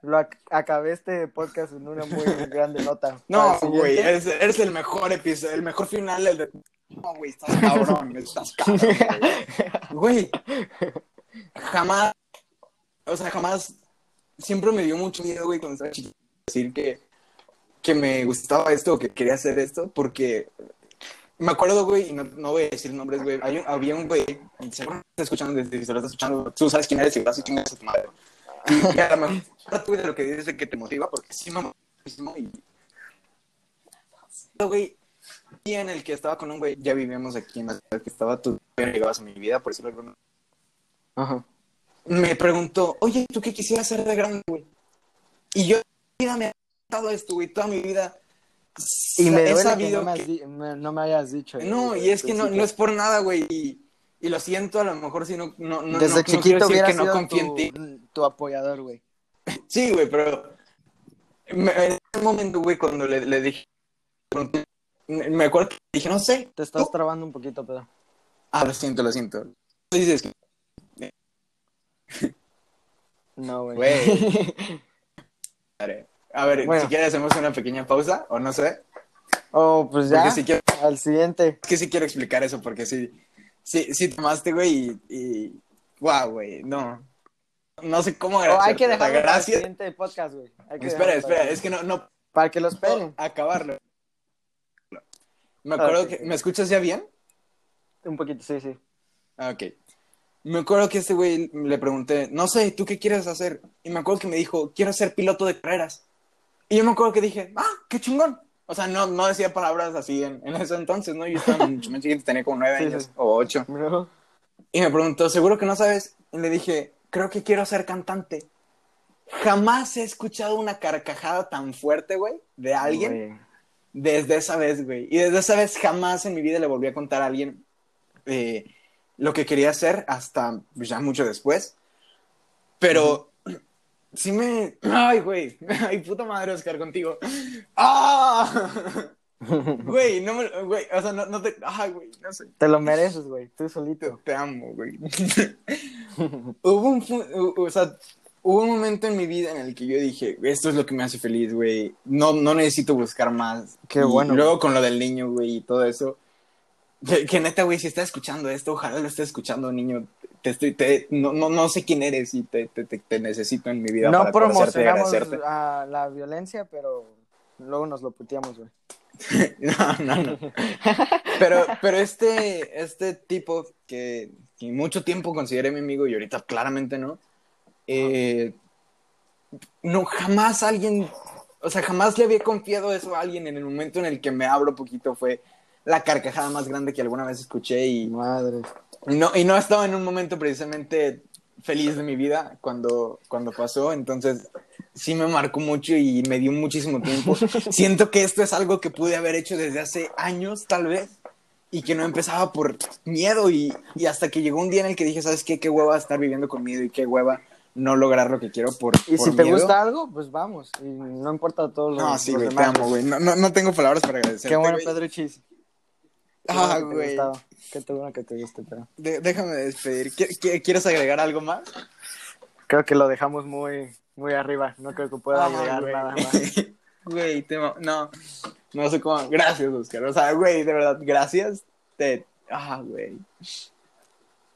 A: Lo ac- acabé este podcast en una muy grande nota.
B: No, güey, eres, eres el mejor episodio, el mejor final. El de... No, güey, estás cabrón, estás cabrón. Güey, jamás, o sea, jamás, siempre me dio mucho miedo, güey, cuando estaba chiquito, decir que, que me gustaba esto o que quería hacer esto, porque me acuerdo, güey, y no, no voy a decir nombres, güey, había un güey, seguro que está escuchando, desde si se lo estás escuchando, tú sabes quién eres y vas y chingas a tu madre. Y a lo mejor güey, de lo que dices de que te motiva, porque sí, mamá, y... Güey, y en el que estaba con un güey, ya vivíamos aquí en la ciudad que estaba, tú llegabas a mi vida, por decirlo de alguna
A: Ajá.
B: me preguntó, oye, ¿tú qué quisieras ser de grande, güey? Y yo, vida me ha dado esto, güey, toda mi vida.
A: Y me
B: he
A: duele que
B: sabido
A: no me, has
B: que-
A: me- no me hayas dicho.
B: No,
A: güey,
B: y es que no, no es por nada, güey, y, y lo siento, a lo mejor si no, no, no,
A: Desde
B: no- no
A: chiquito
B: decir que no confío en ti.
A: tu, apoyador, güey.
B: Sí, güey, pero me- en ese momento, güey, cuando le, le dije, me me acuerdo que dije, no sé.
A: Te estás
B: tú-
A: trabando un poquito, pero.
B: Ah, lo siento, lo siento. Dices,
A: No, güey.
B: Güey. a ver,
A: Bueno.
B: si quieres hacemos una pequeña pausa, o no sé.
A: oh, pues ya.
B: Porque si quiero,
A: Al siguiente.
B: es que sí quiero explicar eso, porque sí, sí, sí tomaste, güey, y, y guau, güey, no. No sé cómo
A: Oh, hay que dejarlo para el
B: gracias.
A: siguiente podcast, güey.
B: Espera,
A: para-
B: espera, es que no, no
A: Para que lo esperen.
B: acabarlo. Me acuerdo que, ¿me escuchas ya bien?
A: Un poquito, sí, sí.
B: Ah, ok. Me acuerdo que este güey le pregunté, no sé, ¿tú qué quieres hacer? Y me acuerdo que me dijo, quiero ser piloto de carreras. Y yo me acuerdo que dije, ah, qué chingón. O sea, no, no decía palabras así en, en ese entonces, ¿no? Yo estaba mucho más chiquito, tenía como nueve
A: Sí,
B: años
A: sí.
B: o ocho.
A: Bro.
B: Y me preguntó, ¿seguro que no sabes? Y le dije, creo que quiero ser cantante. Jamás he escuchado una carcajada tan fuerte, güey, de alguien
A: Güey.
B: desde esa vez, güey. Y desde esa vez jamás en mi vida le volví a contar a alguien eh, lo que quería hacer hasta pues, ya mucho después. Pero sí me... Ay, güey. Ay, puta madre, Oscar, contigo. ¡Ah! Güey, no me... Güey, o sea, no, no te... Ay, güey, no sé.
A: Te lo mereces, güey. Tú solito.
B: te amo, güey. hubo un... O sea... Hubo un momento en mi vida en el que yo dije, esto es lo que me hace feliz, güey. No, no necesito buscar más.
A: Qué
B: Y
A: bueno,
B: Luego con lo del niño, güey, y todo eso. Que, que neta, güey, si estás escuchando esto, ojalá lo estés escuchando, niño. Te estoy, te, no, no, no sé quién eres y te, te, te, necesito en mi vida
A: No
B: para
A: promocionamos a la violencia, pero luego nos lo puteamos, güey.
B: No, no, no. Pero, pero este, este tipo que, que mucho tiempo consideré mi amigo y ahorita claramente no, eh, no jamás alguien, o sea, jamás le había confiado eso a alguien en el momento en el que me abro poquito fue la carcajada más grande que alguna vez escuché y
A: Madre.
B: y no, y no estaba en un momento precisamente feliz de mi vida cuando, cuando pasó, entonces sí me marcó mucho y me dio muchísimo tiempo. Siento que esto es algo que pude haber hecho desde hace años, tal vez, y que no empezaba por miedo y, y hasta que llegó un día en el que dije, ¿sabes qué? Qué hueva estar viviendo con miedo y qué hueva no lograr lo que quiero por,
A: Y
B: por
A: si te gusta algo, pues vamos. Y no importa todo lo
B: No, sí,
A: los
B: güey, te amo, güey. No, no, no tengo palabras para agradecer.
A: Qué bueno, Pedro Chis.
B: Ah, güey.
A: Qué bueno que te guste, pero.
B: De- déjame despedir. ¿Qui- qui- ¿Quieres agregar algo más?
A: Creo que lo dejamos muy, muy arriba. No creo que pueda llegar nada más.
B: Güey, te. No, no sé cómo. Gracias, Oscar. O sea, güey, de verdad, gracias. Te. Ah, güey.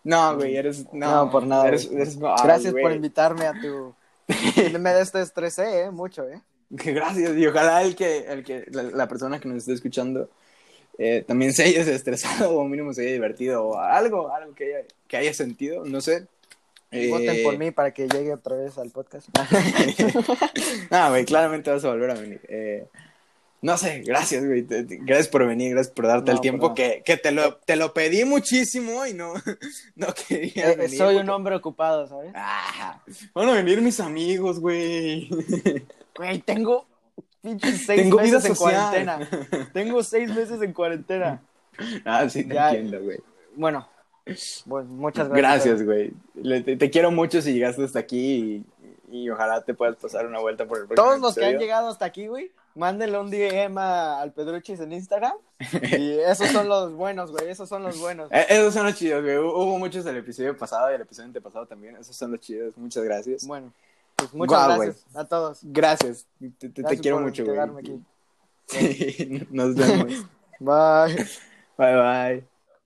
B: No, güey, eres. No,
A: No, por nada,
B: Eres, eres- ay,
A: Gracias por
B: güey.
A: invitarme a tu. Me desestresé, eh, mucho, eh.
B: Gracias, y ojalá el que, el que la, la persona que nos esté escuchando eh, también se haya desestresado o mínimo se haya divertido o algo, algo que haya, que haya sentido, no sé. Eh,
A: Voten por mí para que llegue otra vez al podcast.
B: no, güey, claramente vas a volver a venir. Eh, no sé, gracias, güey. Gracias por venir, gracias por darte
A: No,
B: el tiempo que, que te, lo, te lo pedí muchísimo y no, no quería
A: Eh,
B: venir.
A: soy un
B: porque-
A: hombre ocupado, ¿sabes?
B: Ah, van a venir mis amigos, güey.
A: Güey, tengo seis
B: Tengo
A: meses en cuarentena. Tengo seis meses en cuarentena.
B: Ah, sí, te
A: Ya.
B: entiendo, güey.
A: Bueno, pues muchas gracias.
B: Gracias, güey. Te, te quiero mucho si llegaste hasta aquí y, y ojalá te puedas pasar una vuelta por el
A: Todos los que han llegado hasta aquí, güey, mándenle un DM a- al Pedruchis en Instagram. Y esos son los buenos, güey. Esos son los buenos.
B: Eh, esos son los chidos, güey. Hubo muchos del episodio pasado y el episodio antepasado también. Esos son los chidos. Muchas gracias.
A: Bueno, pues muchas gracias a todos.
B: Gracias. Te, te- te
A: Gracias
B: quiero
A: por
B: mucho, güey.
A: quedarme aquí.
B: Sí, nos vemos.
A: Bye.
B: bye, bye.